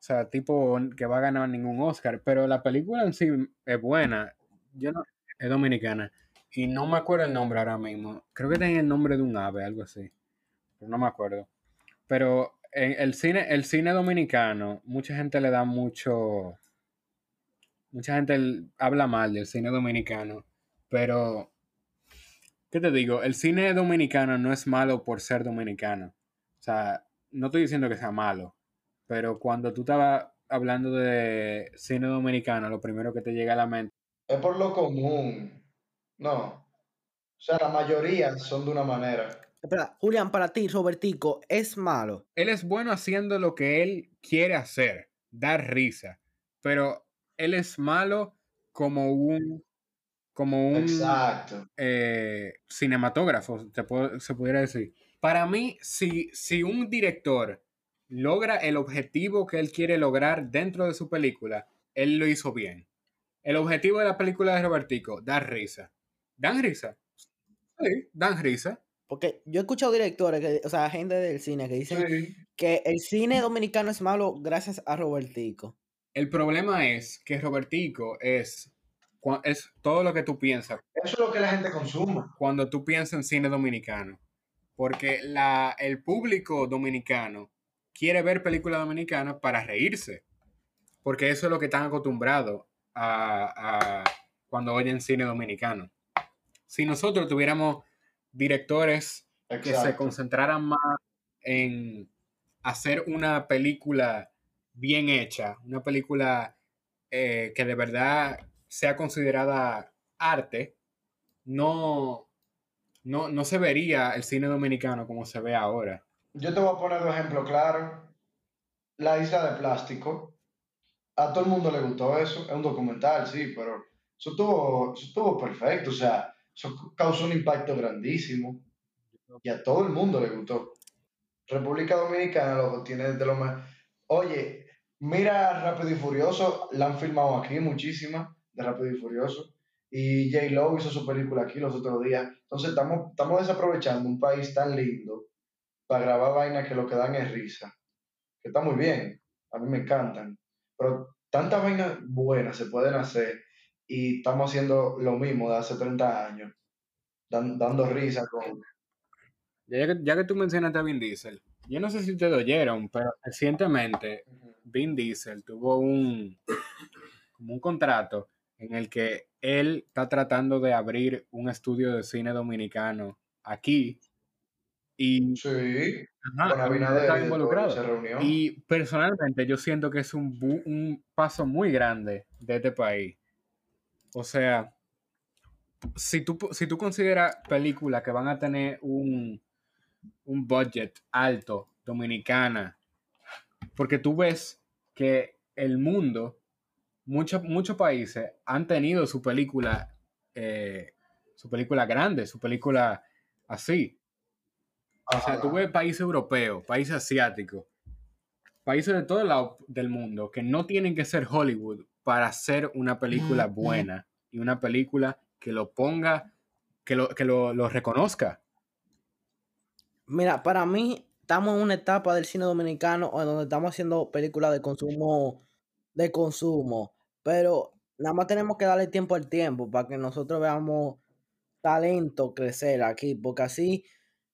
o sea, tipo que va a ganar ningún Oscar, pero la película en sí es buena. Yo no, es dominicana. Y no me acuerdo el nombre ahora mismo. Creo que tenía el nombre de un ave, algo así. Pero no me acuerdo. Pero el cine, el cine dominicano, mucha gente le da mucho. Mucha gente habla mal del cine dominicano. Pero. ¿Qué te digo? El cine dominicano no es malo por ser dominicano. O sea, no estoy diciendo que sea malo. Pero cuando tú estabas hablando de cine dominicano, lo primero que te llega a la mente. Es por lo común. No. O sea, la mayoría son de una manera. Espera, Julián, para ti, Robertico, ¿es malo? Él es bueno haciendo lo que él quiere hacer, dar risa. Pero él es malo como un. Como un Exacto. eh, cinematógrafo, te puedo- se pudiera decir. Para mí, si, si un director logra el objetivo que él quiere lograr dentro de su película, él lo hizo bien. El objetivo de la película de Robertico, dar risa. ¿Dan risa? Sí, dan risa. Porque yo he escuchado directores, que, o sea, gente del cine que dicen Sí. que el cine dominicano es malo gracias a Robertico. El problema es que Robertico es, es todo lo que tú piensas Eso es lo que la gente consume. cuando tú piensas en cine dominicano. Porque la, el público dominicano quiere ver películas dominicanas para reírse. Porque eso es lo que están acostumbrados a, a cuando oyen cine dominicano. Si nosotros tuviéramos directores que se concentraran más en hacer una película bien hecha, una película eh, que de verdad sea considerada arte, no, no, no se vería el cine dominicano como se ve ahora. Yo te voy a poner un ejemplo claro. La isla de plástico. A todo el mundo le gustó eso. Es un documental, sí, pero eso estuvo, eso estuvo perfecto. O sea, eso causó un impacto grandísimo. Y a todo el mundo le gustó. República Dominicana, loco, tiene de lo más. Oye, mira Rápido y Furioso. La han filmado aquí muchísimas de Rápido y Furioso. Y J. Lo hizo su película aquí los otros días. Entonces, estamos, estamos desaprovechando un país tan lindo para grabar vainas que lo que dan es risa. Que está muy bien, a mí me encantan. Pero tantas vainas buenas se pueden hacer y estamos haciendo lo mismo de hace 30 años, dando risa con... Ya que, ya que tú mencionaste a Vin Diesel, yo no sé si ustedes oyeron, pero recientemente Vin Diesel tuvo un, como un contrato en el que él está tratando de abrir un estudio de cine dominicano aquí y sí, está involucrado. Y personalmente yo siento que es un, un paso muy grande de este país. O sea, si tú, si tú consideras películas que van a tener un, un budget alto, dominicana, porque tú ves que el mundo, muchos muchos países han tenido su película, eh, su película grande, su película así. O sea, tú ves países europeos, países asiáticos, países de todo el lado del mundo que no tienen que ser Hollywood para hacer una película buena y una película que lo ponga, que lo, que lo, lo reconozca. Mira, para mí estamos en una etapa del cine dominicano en donde estamos haciendo películas de consumo, de consumo, pero nada más tenemos que darle tiempo al tiempo para que nosotros veamos talento crecer aquí, porque así,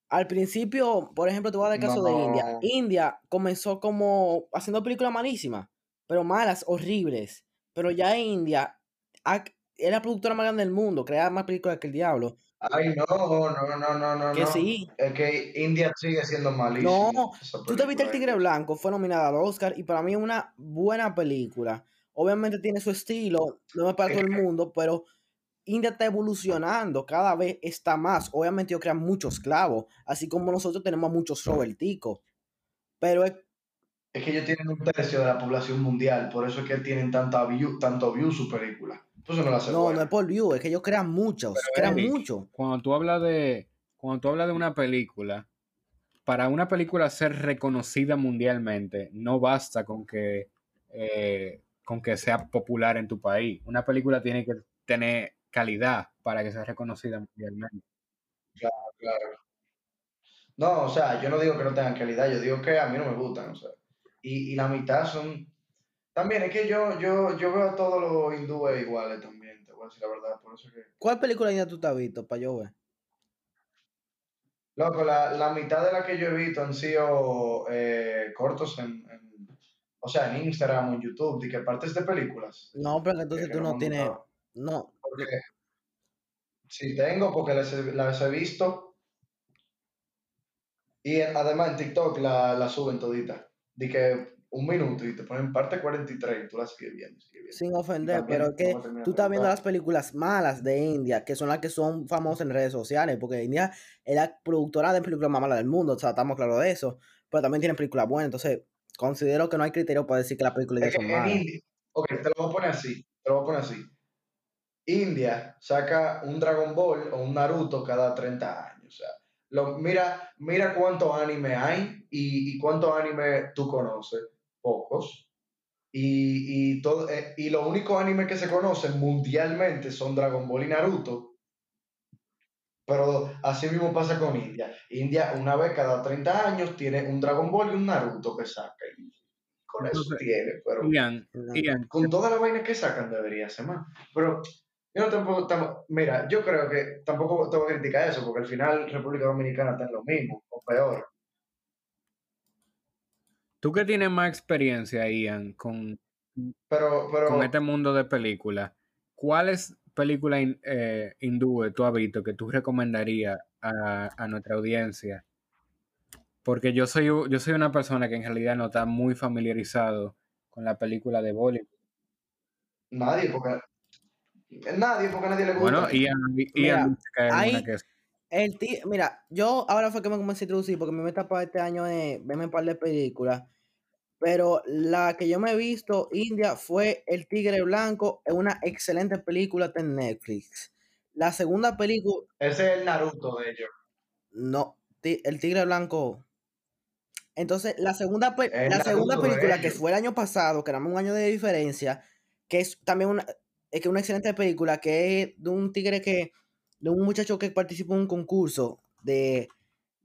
al principio, por ejemplo, te voy a dar el caso de India. India comenzó como haciendo películas malísimas, pero malas, horribles. Pero ya India es la productora más grande del mundo, crea más películas que el diablo. Ay, no, no, no, no, no. Que sí. Es que India sigue siendo malísimo. No, tú te viste El Tigre Blanco, fue nominada al Oscar y para mí es una buena película. Obviamente tiene su estilo, no es para todo el mundo, pero India está evolucionando, cada vez está más. Obviamente ellos crean muchos clavos, así como nosotros tenemos muchos Roberticos. Pero es... Es que ellos tienen un tercio de la población mundial, por eso es que tienen tanta view, tanto view su película no no, es por view, es que ellos crean muchos, crean mucho. Cuando tú hablas de, cuando tú hablas de una película, para una película ser reconocida mundialmente, no basta con que, eh, con que sea popular en tu país. Una película tiene que tener calidad para que sea reconocida mundialmente. Claro, claro. No, o sea, yo no digo que no tengan calidad, yo digo que a mí no me gustan, o sea. Y, y la mitad son también es que yo, yo, yo veo a todos los hindúes iguales también, te voy a decir la verdad. Por eso que... ¿Cuál película ya tú te has visto para yo ver? Loco, la, la mitad de las que yo he visto han sido eh, cortos en, o sea, en Instagram o en YouTube, de que partes de películas. No, pero entonces tú no tienes, no. Porque sí tengo, porque las, las he visto. Y además en TikTok la, la suben toditas. De que un minuto y te ponen parte 43 y tú la sigues viendo. Sin ofender, pero es que tú estás viendo las películas malas de India, que son las que son famosas en redes sociales, porque India es la productora de películas más malas del mundo, o sea, estamos claros de eso, pero también tienen películas buenas, entonces considero que no hay criterio para decir que las películas son malas. ok, te lo voy a poner así, te lo voy a poner así. India saca un Dragon Ball o un Naruto cada 30 años, o sea, lo, mira, mira cuántos anime hay y, y cuántos anime tú conoces pocos. Y, y, todo, eh, y los únicos animes que se conocen mundialmente son Dragon Ball y Naruto. Pero así mismo pasa con India. India, una vez cada 30 años, tiene un Dragon Ball y un Naruto que saca. Y con eso tiene. Pero con todas las vainas que sacan debería ser más. Pero yo no tampoco. mira, yo creo que tampoco tengo que criticar eso, porque al final República Dominicana está en lo mismo, o peor. Tú que tienes más experiencia, Ian, con, pero, con este mundo de películas, ¿cuáles películas eh, hindúes tú has visto que tú recomendarías a, nuestra audiencia? Porque yo soy, yo soy una persona que en realidad no está muy familiarizado con la película de Bollywood. Nadie, porque nadie, porque nadie le gusta. Bueno, Ian, Ian mira, que el mira, yo ahora fue que me comencé a introducir porque mi meta para este año es verme un par de películas pero la que yo me he visto, India, fue El Tigre Blanco, es una excelente película de Netflix. La segunda película... Ese es el Naruto de ellos. No, El Tigre Blanco... Entonces, la segunda, la segunda película que fue el año pasado, que era un año de diferencia, que es también una, es que una excelente película, que es de un tigre que, de un muchacho que participó en un concurso de,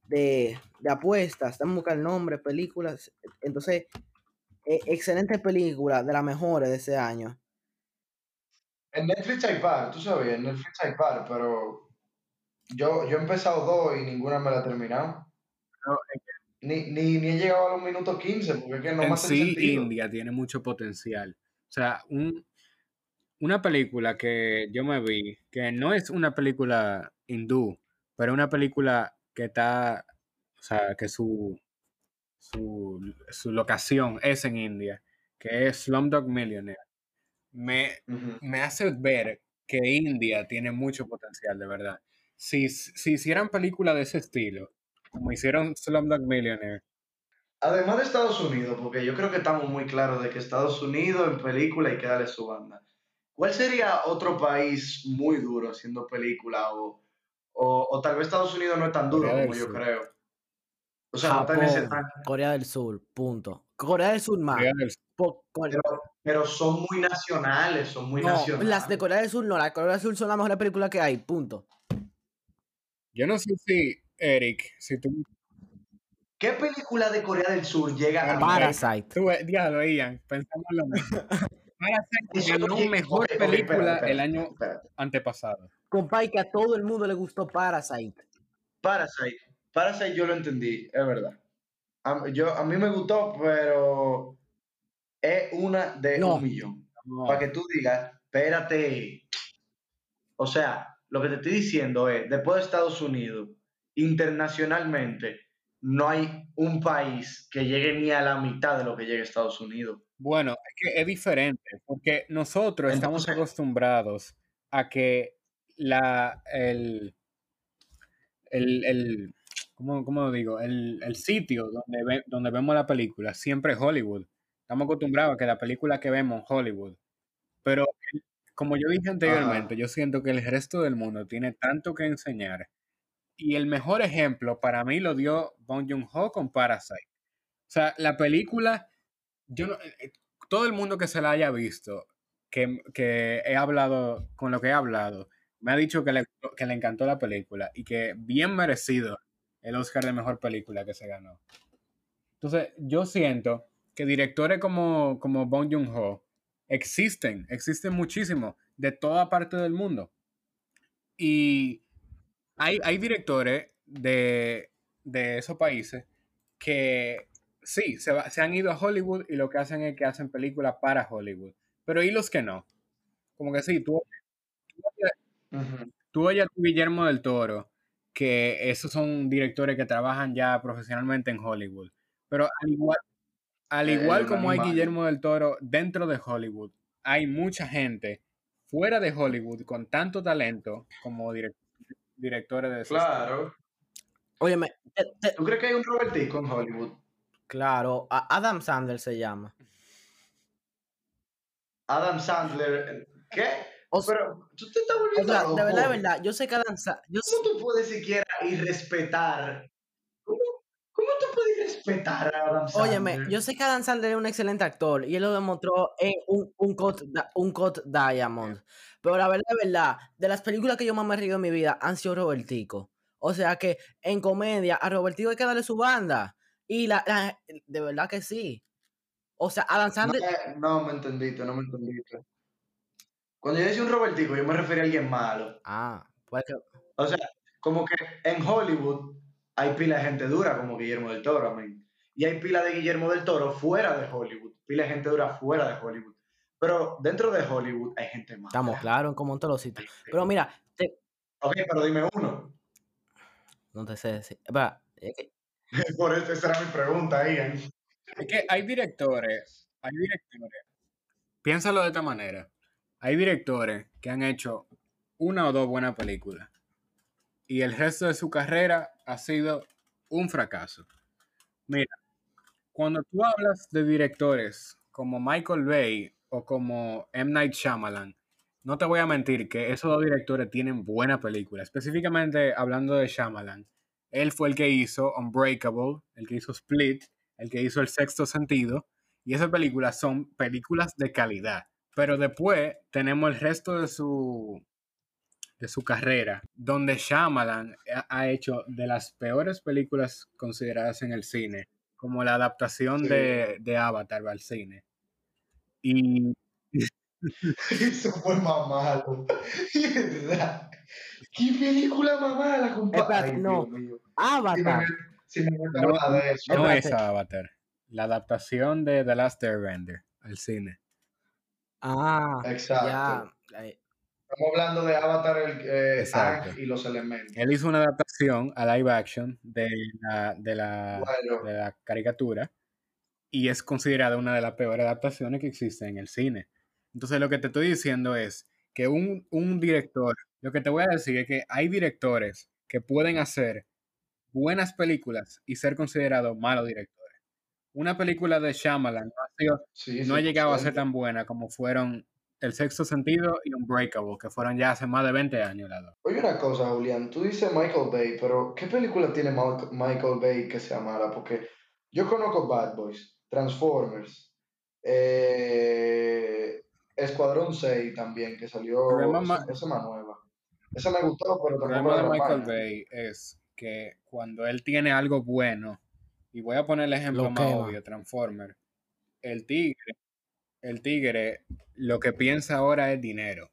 de, de apuestas, estamos buscando el nombre, películas. Entonces, e- excelente película, de las mejores de ese año. En Netflix hay par, tú sabes, en Netflix hay par, pero yo, yo he empezado dos y ninguna me la he terminado. No, Ni, ni, ni he llegado a los minutos 15, porque es que no me en hace sí, sentido. India tiene mucho potencial. O sea, un- una película que yo me vi, que no es una película hindú, pero una película que está, o sea, que su, su, su locación es en India, que es Slumdog Millionaire, me, Ujú. me hace ver que India tiene mucho potencial, de verdad. Si, si hicieran películas de ese estilo, como hicieron Slumdog Millionaire, Además de Estados Unidos, porque yo creo que estamos muy claros de que Estados Unidos en película hay que darle su banda. ¿Cuál sería otro país muy duro haciendo película? O, o, o tal vez Estados Unidos no es tan duro Corea como yo creo. O sea, no está en ese. Corea del Sur, punto. Corea del Sur más. Corea del Sur. Pero, pero son muy nacionales, son muy no, nacionales. las de Corea del Sur no, las de Corea del Sur son las mejores películas que hay, punto. Yo no sé si, Eric, si tú... ¿Qué película de Corea del Sur llega a Parasite. tú diablo, Ian, pensamos lo mismo. Parasite ganó mejor película espérate, espérate, el año antepasado. Compay, que a todo el mundo le gustó Parasite. Parasite. Parasite yo lo entendí, es verdad. A, yo, a mí me gustó, pero es una de No. un millón. No, Para que tú digas, espérate. O sea, lo que te estoy diciendo es, después de Estados Unidos, internacionalmente, no hay un país que llegue ni a la mitad de lo que llega a Estados Unidos. Bueno, es que es diferente, porque nosotros estamos acostumbrados a que la, el, el, el ¿cómo, cómo lo digo? El, el sitio donde, ve- donde vemos la película siempre es Hollywood. Estamos acostumbrados a que la película que vemos es Hollywood. Pero, como yo dije anteriormente, yo siento que el resto del mundo tiene tanto que enseñar. Y el mejor ejemplo para mí lo dio Bong Joon-ho con Parasite. O sea, la película yo no- eh, eh, todo el mundo que se la haya visto, que, que he hablado, con lo que he hablado, me ha dicho que le, que le encantó la película y que bien merecido el Oscar de Mejor Película que se ganó. Entonces, yo siento que directores como, como Bong Joon-ho existen, existen muchísimo de toda parte del mundo. Y hay, hay directores de, de esos países que sí, se, va- se han ido a Hollywood y lo que hacen es que hacen películas para Hollywood. Pero ¿y los que no? Como que sí, tú, tú oyes a tu Guillermo del Toro, que esos son directores que trabajan ya profesionalmente en Hollywood. Pero al igual, al Eh, igual como hay. Guillermo del Toro dentro de Hollywood, hay mucha gente fuera de Hollywood con tanto talento como direc- directores de. Claro. Óyeme, te- te- ¿Tú crees que hay un Robertico en Hollywood? claro, a- Adam Sandler se llama. Adam Sandler. ¿Qué? O sea, Pero tú te estás o volviendo sea, de loco. verdad, de verdad, yo sé que Adam Sa- yo sé- ¿Cómo tú puedes siquiera irrespetar? ¿Cómo, cómo tú puedes irrespetar a Adam Sandler? Óyeme, yo sé que Adam Sandler es un excelente actor y él lo demostró en un, un, Di- un Cut Diamond. Pero la verdad, de verdad, de las películas que yo más me he reído en mi vida han sido Robertico. O sea que en comedia a Robertico hay que darle su banda. Y la, la- de verdad que sí. O sea, Adam No, Sandler. eh, no me entendiste, no me entendiste. Cuando yo decía un Robertico, yo me refería a alguien malo. Ah, pues. O sea, como que en Hollywood hay pila de gente dura como Guillermo del Toro, amén. Y hay pila de Guillermo del Toro fuera de Hollywood. Pila de gente dura fuera de Hollywood. Pero dentro de Hollywood hay gente mala. Estamos claros en como en todos los sitios. Pero mira, te- Ok, pero dime uno. no te sé decir. Espera, es que- Por eso esa era mi pregunta, Ian. Es que hay directores, hay directores, piénsalo de esta manera, hay directores que han hecho una o dos buenas películas y el resto de su carrera ha sido un fracaso. Mira, cuando tú hablas de directores como Michael Bay o como M. Night Shyamalan, no te voy a mentir que esos dos directores tienen buena película. Específicamente hablando de Shyamalan, él fue el que hizo Unbreakable, el que hizo Split, el que hizo El Sexto Sentido, y esas películas son películas de calidad. Pero después tenemos el resto de su de su carrera, donde Shyamalan ha- hecho de las peores películas consideradas en el cine, como la adaptación Sí. de, de Avatar al cine. Y Eso fue más malo. ¿Verdad? ¿Qué película más mala, compadre? No. Dios mío. Si me, Avatar. si me No, hablar de eso. no esa Avatar, la adaptación de The Last Airbender al cine. Ah, Exacto. ya. Estamos hablando de Avatar, el, eh, y los elementos. Él hizo una adaptación a live action de la, de la, Bueno, de la caricatura y es considerada una de las peores adaptaciones que existen en el cine. Entonces lo que te estoy diciendo es que un, un director, lo que te voy a decir es que hay directores que pueden hacer buenas películas y ser considerados malos directores. Una película de Shyamalan no ha, sido- sí, no ha llegado a ser 100%. tan buena como fueron El Sexto Sentido y Unbreakable, que fueron ya hace más de 20 años las dos. Oye, una cosa, Julián. Tú dices Michael Bay, pero ¿qué película tiene Michael Bay que sea mala? Porque yo conozco Bad Boys, Transformers, eh, Escuadrón 6 también, que salió. Esa, más nueva. Esa me gustó, pero El tampoco problema de Michael. Bay es que cuando él tiene algo bueno, y voy a poner el ejemplo Lo más quema. obvio, Transformer, el tigre, el tigre lo que piensa ahora es dinero.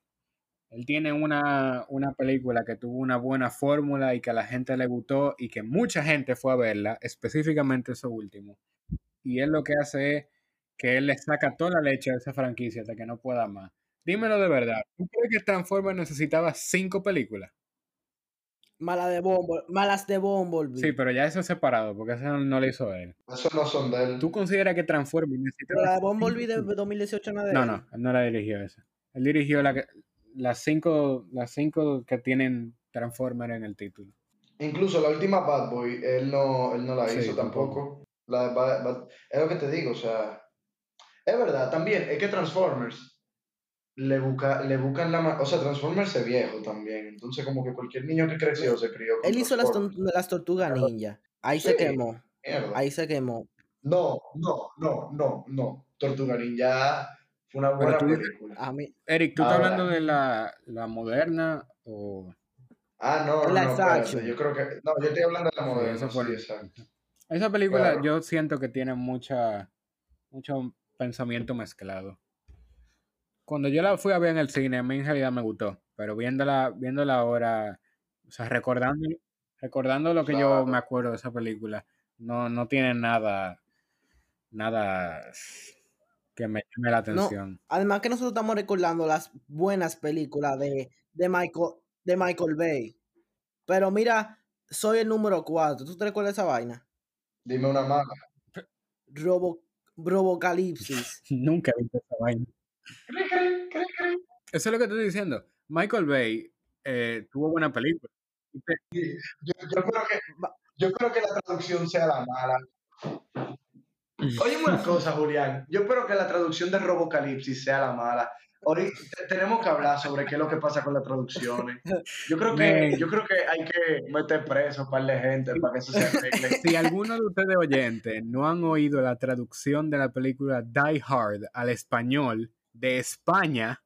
Él tiene una, una película que tuvo una buena fórmula y que a la gente le gustó y que mucha gente fue a verla, específicamente eso último. Y él lo que hace es que él le saca toda la leche a esa franquicia hasta que no pueda más. Dímelo de verdad, ¿tú crees que Transformers necesitaba cinco películas? Mala de Bumble, malas de Bumblebee. Sí, pero ya eso es separado, porque eso no lo hizo él. Esos no son de él. ¿Tú consideras que Transformers Pero necesitaba la de Bumblebee de películas? 2018 no de No, él. no, él no la dirigió esa. Él dirigió la que- las cinco, las cinco que tienen Transformers en el título. Incluso la última Bad Boy, él no, él no la Sí, hizo tampoco. tampoco. La de Bad- Bad- es lo que te digo, o sea, es verdad, también, es que Transformers le, busca, le buscan la... O sea, Transformers es viejo también, entonces como que cualquier niño que creció se crió con Él hizo las, las tortugas ninja. Ahí se Sí. quemó. Mierda. Ahí se quemó. No, no, no, no, no. Tortuga Ninja fue una buena tú película. A mí, Eric, ¿tú estás hablando de la, la moderna o...? Ah, no, la no, yo creo que... No, yo estoy hablando de la Sí, moderna, eso sí, fue- exacto. Esa película Claro. yo siento que tiene mucha, mucho pensamiento mezclado. Cuando yo la fui a ver en el cine, a mí en realidad me gustó, pero viéndola, viéndola ahora, o sea, recordando, recordando lo que yo me acuerdo de esa película, no, no tiene nada, nada que me llame la atención. además que nosotros estamos recordando las buenas películas de, de, Michael, de Michael Bay. Pero mira, soy el número 4. ¿Tú te recuerdas esa vaina? Dime una mala. Robo, Robocalipsis. Nunca he visto esa vaina. Eso es lo que te estoy diciendo. Michael Bay eh, tuvo buena película. Yo, yo creo que, yo creo que la traducción sea la mala. Oye, una cosa, Julián. Yo espero que la traducción de Robocalipsis sea la mala. Te- tenemos que hablar sobre qué es lo que pasa con las traducciones. Yo creo que, yo creo que hay que meter preso a un par de gente para que eso se arregle. Si alguno de ustedes oyentes no han oído la traducción de la película Die Hard al español de España,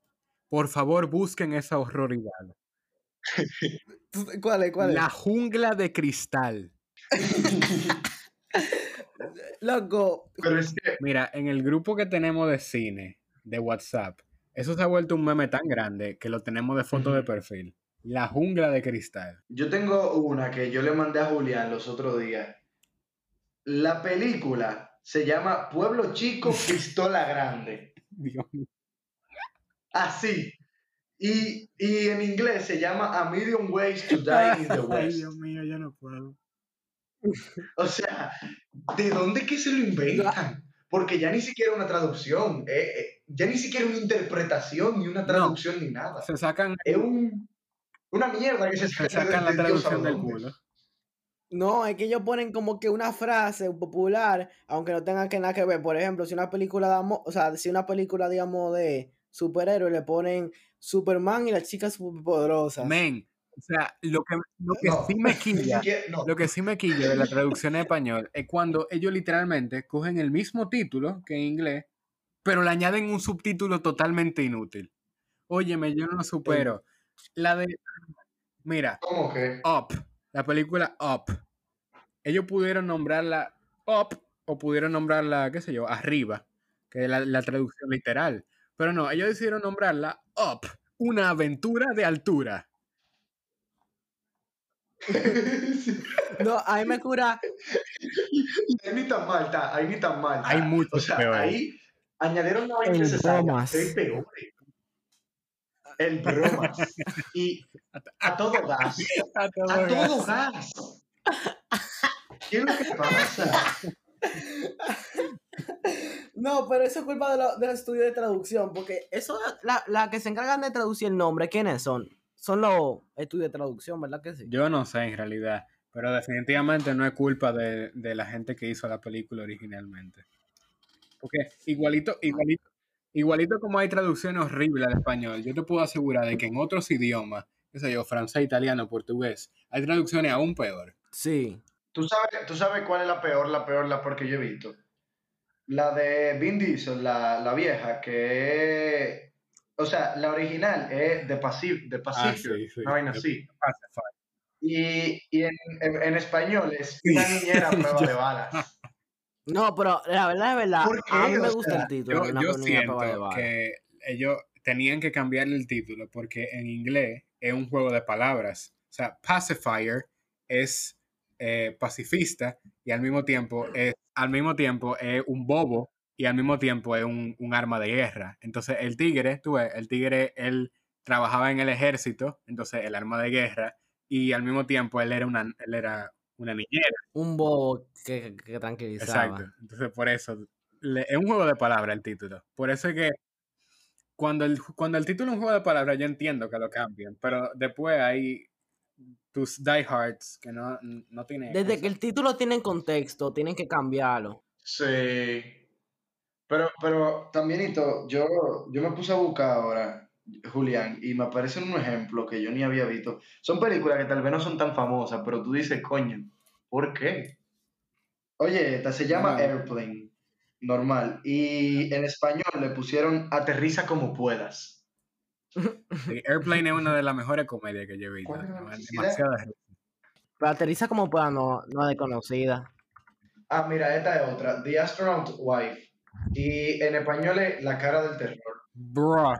por favor busquen esa horroridad. ¿Tú- ¿Cuál es? ¿Cuál es? La jungla de cristal. Loco, Pero es que, Mira, en el grupo que tenemos de cine, de WhatsApp, eso se ha vuelto un meme tan grande que lo tenemos de foto de perfil. La jungla de cristal. yo tengo una que yo le mandé a Julián los otros días. La película se llama Pueblo Chico, Pistola Grande. Dios mío. Así. Y, y en inglés se llama A Million Ways to Die in the Ay, West. Dios mío, yo no puedo. O sea, ¿de dónde que se lo inventan? Porque ya ni siquiera una traducción, eh, eh, ya ni siquiera una interpretación, ni una traducción, ni nada. Se sacan, Es un, una mierda que se se saca sacan la de traducción del culo. no, es que ellos ponen como que una frase popular, aunque no tenga que nada que ver. Por ejemplo, si una película de amor, o sea, si una película, digamos, de superhéroes, le ponen Superman y la chica superpoderosa. Men, o sea, lo que, lo que No, sí me quilla, no. lo que sí me quilla de la traducción en español es cuando ellos literalmente cogen el mismo título que en inglés, pero le añaden un subtítulo totalmente inútil. Óyeme, yo no lo supero. La de. Mira, ¿Cómo que? Up, la película Up. Ellos pudieron nombrarla Up o pudieron nombrarla, qué sé yo, Arriba, que es la, la traducción literal. Pero no, ellos decidieron nombrarla Up, una aventura de altura. No, a mí me cura. ahí ni tan mal está, ahí ni tan mal. Hay muchos O sea, peores. ahí añadieron una vaina bromas. Hay peores. El bromas. Y a todo gas. A A todo todo gas. gas. ¿Qué es lo que pasa? No, pero eso es culpa de lo- del estudio de traducción, porque eso, la, la que se encargan de traducir el nombre, ¿quiénes son? Son los estudios de traducción, ¿verdad que sí? Yo no sé en realidad, pero definitivamente no es culpa de, de la gente que hizo la película originalmente. Porque igualito, igualito, igualito como hay traducciones horribles al español, yo te puedo asegurar de que en otros idiomas, qué sé yo, francés, italiano, portugués, hay traducciones aún peor. Sí. ¿Tú sabes, ¿Tú sabes cuál es la peor, la peor, la peor que yo he visto? La de Vin Diesel, la, la vieja, que es... O sea, la original es de Pacific, de Ah, Pacific, sí, sí. una vaina así. Pacifier. Y, y en, en, en español es una niñera a prueba de balas. No, pero la verdad es verdad. ¿Por qué? A mí me O gusta sea, el título. Yo, siento que ellos tenían que cambiarle el título porque en inglés es un juego de palabras. O sea, pacifier es eh, pacifista y al mismo tiempo es al mismo tiempo es un bobo y al mismo tiempo es un, un arma de guerra. Entonces el tigre, tú ves, el tigre él trabajaba en el ejército, entonces el arma de guerra y al mismo tiempo él era una él era una niñera. Un bobo que, que tranquilizaba. Exacto. Entonces, por eso, le- es un juego de palabras el título. Por eso es que cuando el, cuando el título es un juego de palabras, yo entiendo que lo cambien, pero después hay tus diehards que no, no tienen... Desde eso. que el título tiene contexto, tienen que cambiarlo. Sí. Pero, pero también, yo, yo me puse a buscar ahora, Julián, y me aparece un ejemplo que yo ni había visto. Son películas que tal vez no son tan famosas, pero tú dices, coño, ¿por qué? Oye, esta se llama Normal. Airplane, normal. Y en español le pusieron Aterriza como puedas. Airplane es una de las mejores comedias que yo he visto. Pero aterriza como pueda, no, no es desconocida. Ah, mira, esta es otra, The Astronaut Wife. Y en español es La cara del terror. Bruh.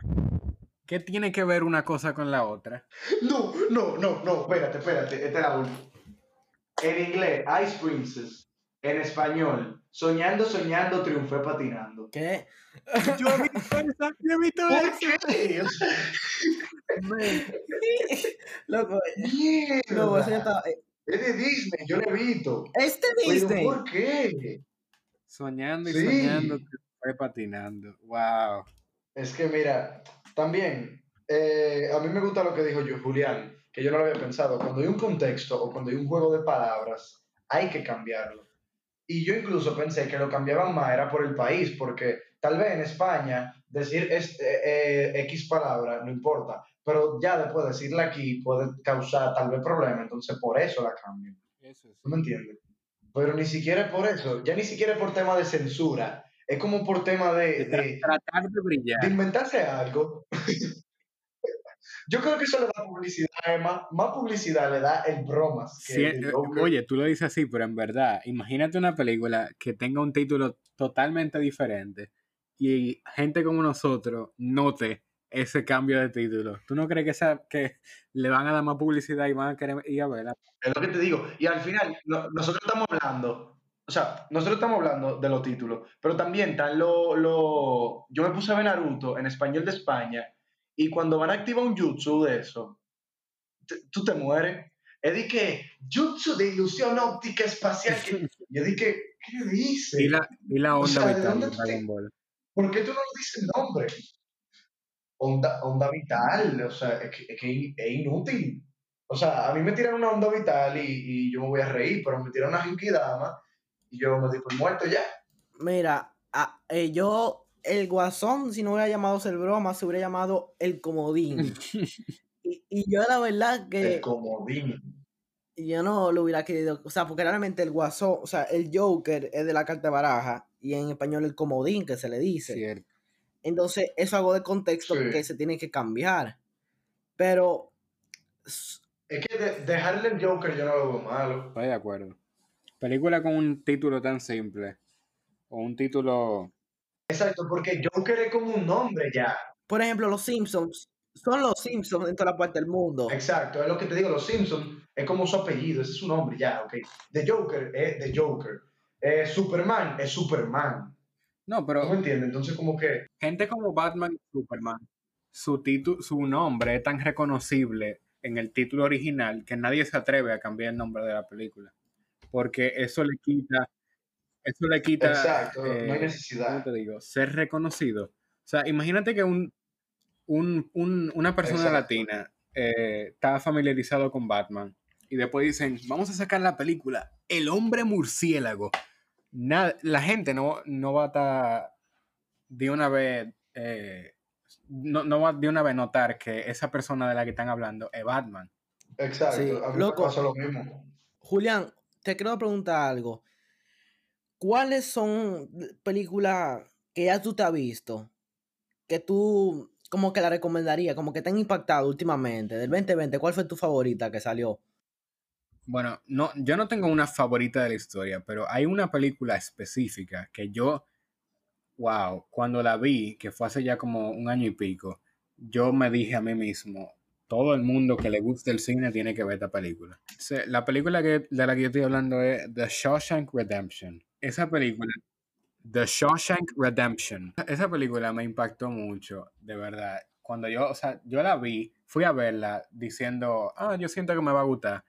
¿Qué tiene que ver una cosa con la otra? No, no, no, no, espérate, espérate, esta es la última. En inglés, Ice Princess. En español, Soñando, soñando, triunfé patinando. ¿Qué? Yo he visto esa, yo he visto ¿Por esa. Loco, mierda. no, eso ya está- eh, Es de Disney, yo lo he visto. Este Pero Disney. ¿por qué? Soñando y Sí. soñando, que fue patinando. Wow. Es que mira, también, eh, a mí me gusta lo que dijo yo, Julián, que yo no lo había pensado. Cuando hay un contexto o cuando hay un juego de palabras, hay que cambiarlo. Y yo incluso pensé que lo cambiaban más era por el país, porque tal vez en España decir es- eh, X palabra no importa, pero ya después decirla aquí puede causar tal vez problema, entonces por eso la cambian. Eso sí. ¿No me entiendes? Pero ni siquiera es por eso, ya ni siquiera es por tema de censura, es como por tema de- de, Tratar de brillar. de inventarse algo. Yo creo que eso le da publicidad, Emma. Más publicidad le da el bromas. Que Sí, el eh, oye, tú lo dices así, pero en verdad, imagínate una película que tenga un título totalmente diferente y gente como nosotros note ese cambio de título. ¿Tú no crees que, esa, que le van a dar más publicidad y van a querer ir a verla? Es lo que te digo. Y al final, no- nosotros estamos hablando, o sea, nosotros estamos hablando de los títulos, pero también están los... Lo... Yo me puse a ver Naruto en español de España y cuando van a activar un jutsu de eso, tú te mueres. Es de que jutsu de ilusión óptica espacial. Yo dije, ¿qué dice? Y la, y la O onda sea, ¿de vital dónde de tú Dragon te-. ¿Por qué tú no le dices el nombre? Onda, onda vital, o sea, es que, es que es inútil. O sea, a mí me tiran una onda vital y, y yo me voy a reír, pero me tiran una Genkidama y yo me doy por muerto ya. Mira, a- eh, yo, el guasón, si no hubiera llamado ser broma, se hubiera llamado el comodín. y, y yo la verdad que El comodín. yo no lo hubiera querido, o sea, porque realmente el guasón, o sea, el Joker es de la carta de baraja y en español el comodín que se le dice. Cierto. Entonces, eso hago de contexto Sí. que se tiene que cambiar. Pero Es que de- dejarle el Joker yo no lo veo malo. Estoy de acuerdo. Película con un título tan simple. O un título. Exacto, porque Joker es como un nombre ya. Por ejemplo, los Simpsons son los Simpsons en toda la parte del mundo. Exacto, es lo que te digo, los Simpsons es como su apellido, ese es su nombre ya, ok. The Joker es The Joker. Eh, Superman es Superman. No, ¿Tú me pero entiendes? Entonces como que, gente como Batman y Superman, su, titu- su nombre es tan reconocible en el título original que nadie se atreve a cambiar el nombre de la película. Porque eso le quita. Eso le quita. exacto, no eh, hay necesidad. ¿cómo te digo? Ser reconocido. O sea, imagínate que un, un- un- una persona Exacto. latina eh, está familiarizado con Batman y después dicen, vamos a sacar la película El hombre murciélago. Nada- la gente no, no va a estar de una vez, eh, no, no va de una vez notar que esa persona de la que están hablando es Batman. Exacto, Sí, a mí loco. me pasó lo mismo. Julián, te quiero preguntar algo. ¿Cuáles son películas que ya tú te has visto? Que tú como que la recomendaría, como que te han impactado últimamente, del 2020, ¿cuál fue tu favorita que salió? Bueno, no, yo no tengo una favorita de la historia, pero hay una película específica que yo, wow, cuando la vi, que fue hace ya como un año y pico, yo me dije a mí mismo, todo el mundo que le guste el cine tiene que ver esta película. La película que, de la que yo estoy hablando es The Shawshank Redemption. Esa película, The Shawshank Redemption, esa película me impactó mucho, de verdad. Cuando yo, o sea, yo la vi, fui a verla diciendo, ah, yo siento que me va a gustar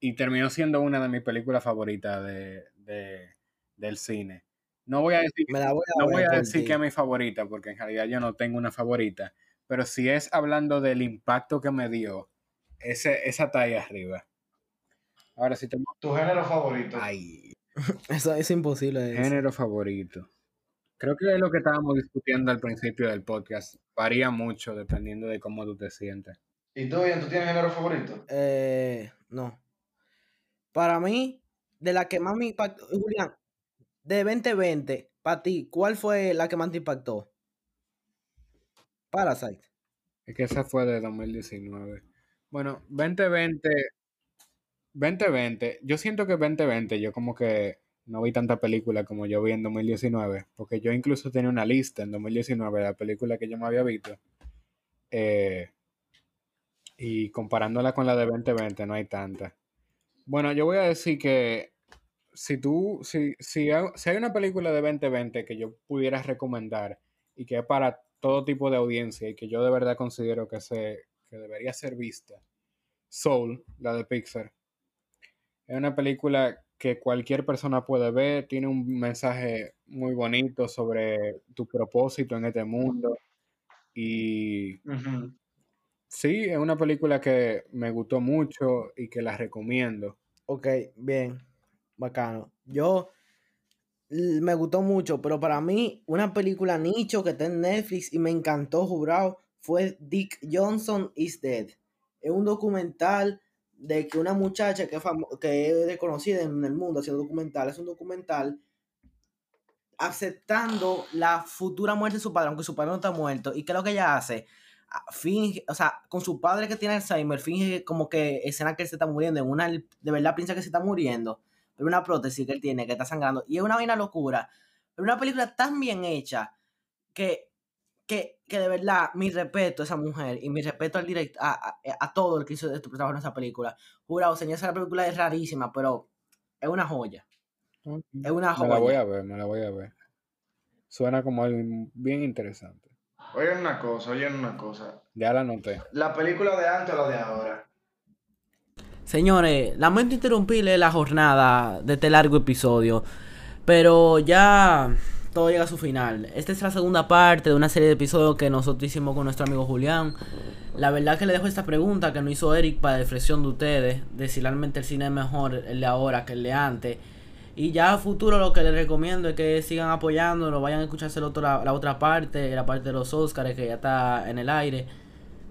y terminó siendo una de mis películas favoritas de, de- del cine. No voy a decir, Me la voy a no voy a decir que es mi favorita, porque en realidad yo no tengo una favorita, pero si es hablando del impacto que me dio, ese, esa ahí arriba. Ahora sí tengo... Tu género favorito. Ay, Eso es imposible. decir. género favorito. Creo que es lo que estábamos discutiendo al principio del podcast. Varía mucho dependiendo de cómo tú te sientes. ¿Y tú, Ian, tú tienes género favorito? Eh, no. Para mí, de la que más me impactó, Julián, de 2020, para ti, ¿cuál fue la que más te impactó? Parasite. Es que esa fue de 2019. Bueno, 2020, 2020, yo siento que 2020 yo como que no vi tanta película como yo vi en 2019, porque yo incluso tenía una lista en 2019 de la película que yo me había visto. eh, y comparándola con la de 2020 no hay tanta. Bueno, yo voy a decir que si tú, si, si, si hay una película de 2020 que yo pudiera recomendar y que es para todo tipo de audiencia y que yo de verdad considero que, se, que debería ser vista, Soul, la de Pixar. Es una película que cualquier persona puede ver, tiene un mensaje muy bonito sobre tu propósito en este mundo y sí, es una película que me gustó mucho y que la recomiendo. Ok, bien, bacano. Yo me gustó mucho, pero para mí una película nicho que está en Netflix y me encantó, jurado, fue Dick Johnson is Dead. Es un documental de que una muchacha que que es reconocida en el mundo haciendo documental, es un documental aceptando la futura muerte de su padre, aunque su padre no está muerto. ¿Y qué es lo que ella hace? Ah, Finge, o sea, con su padre que tiene Alzheimer, finge como que escena que él se está muriendo, en una de verdad piensa que se está muriendo, pero una prótesis que él tiene, que está sangrando, y es una vaina locura, pero una película tan bien hecha que, que, que de verdad, mi respeto a esa mujer y mi respeto al direct, a, a, a todo el que hizo este trabajo en esa película. Jurado, señor, esa película es rarísima, pero es una joya. Es una Me la voy joya. a ver, me la voy a ver. Suena como algo bien interesante. Oigan una cosa, oigan una cosa. Ya la noté. ¿La película de antes o la de ahora? Señores, lamento interrumpirle la jornada de este largo episodio, pero ya todo llega a su final. Esta es la segunda parte de una serie de episodios que nosotros hicimos con nuestro amigo Julián. La verdad que le dejo esta pregunta que nos hizo Eric para reflexión de ustedes, de realmente el cine es mejor el de ahora que el de antes. Y ya a futuro lo que les recomiendo es que sigan apoyándonos, vayan a escucharse el otro- la, la otra parte, la parte de los Oscars que ya está en el aire.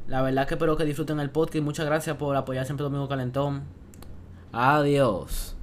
La verdad que espero que disfruten el podcast muchas gracias por apoyar siempre Domingo Calentón. Adiós.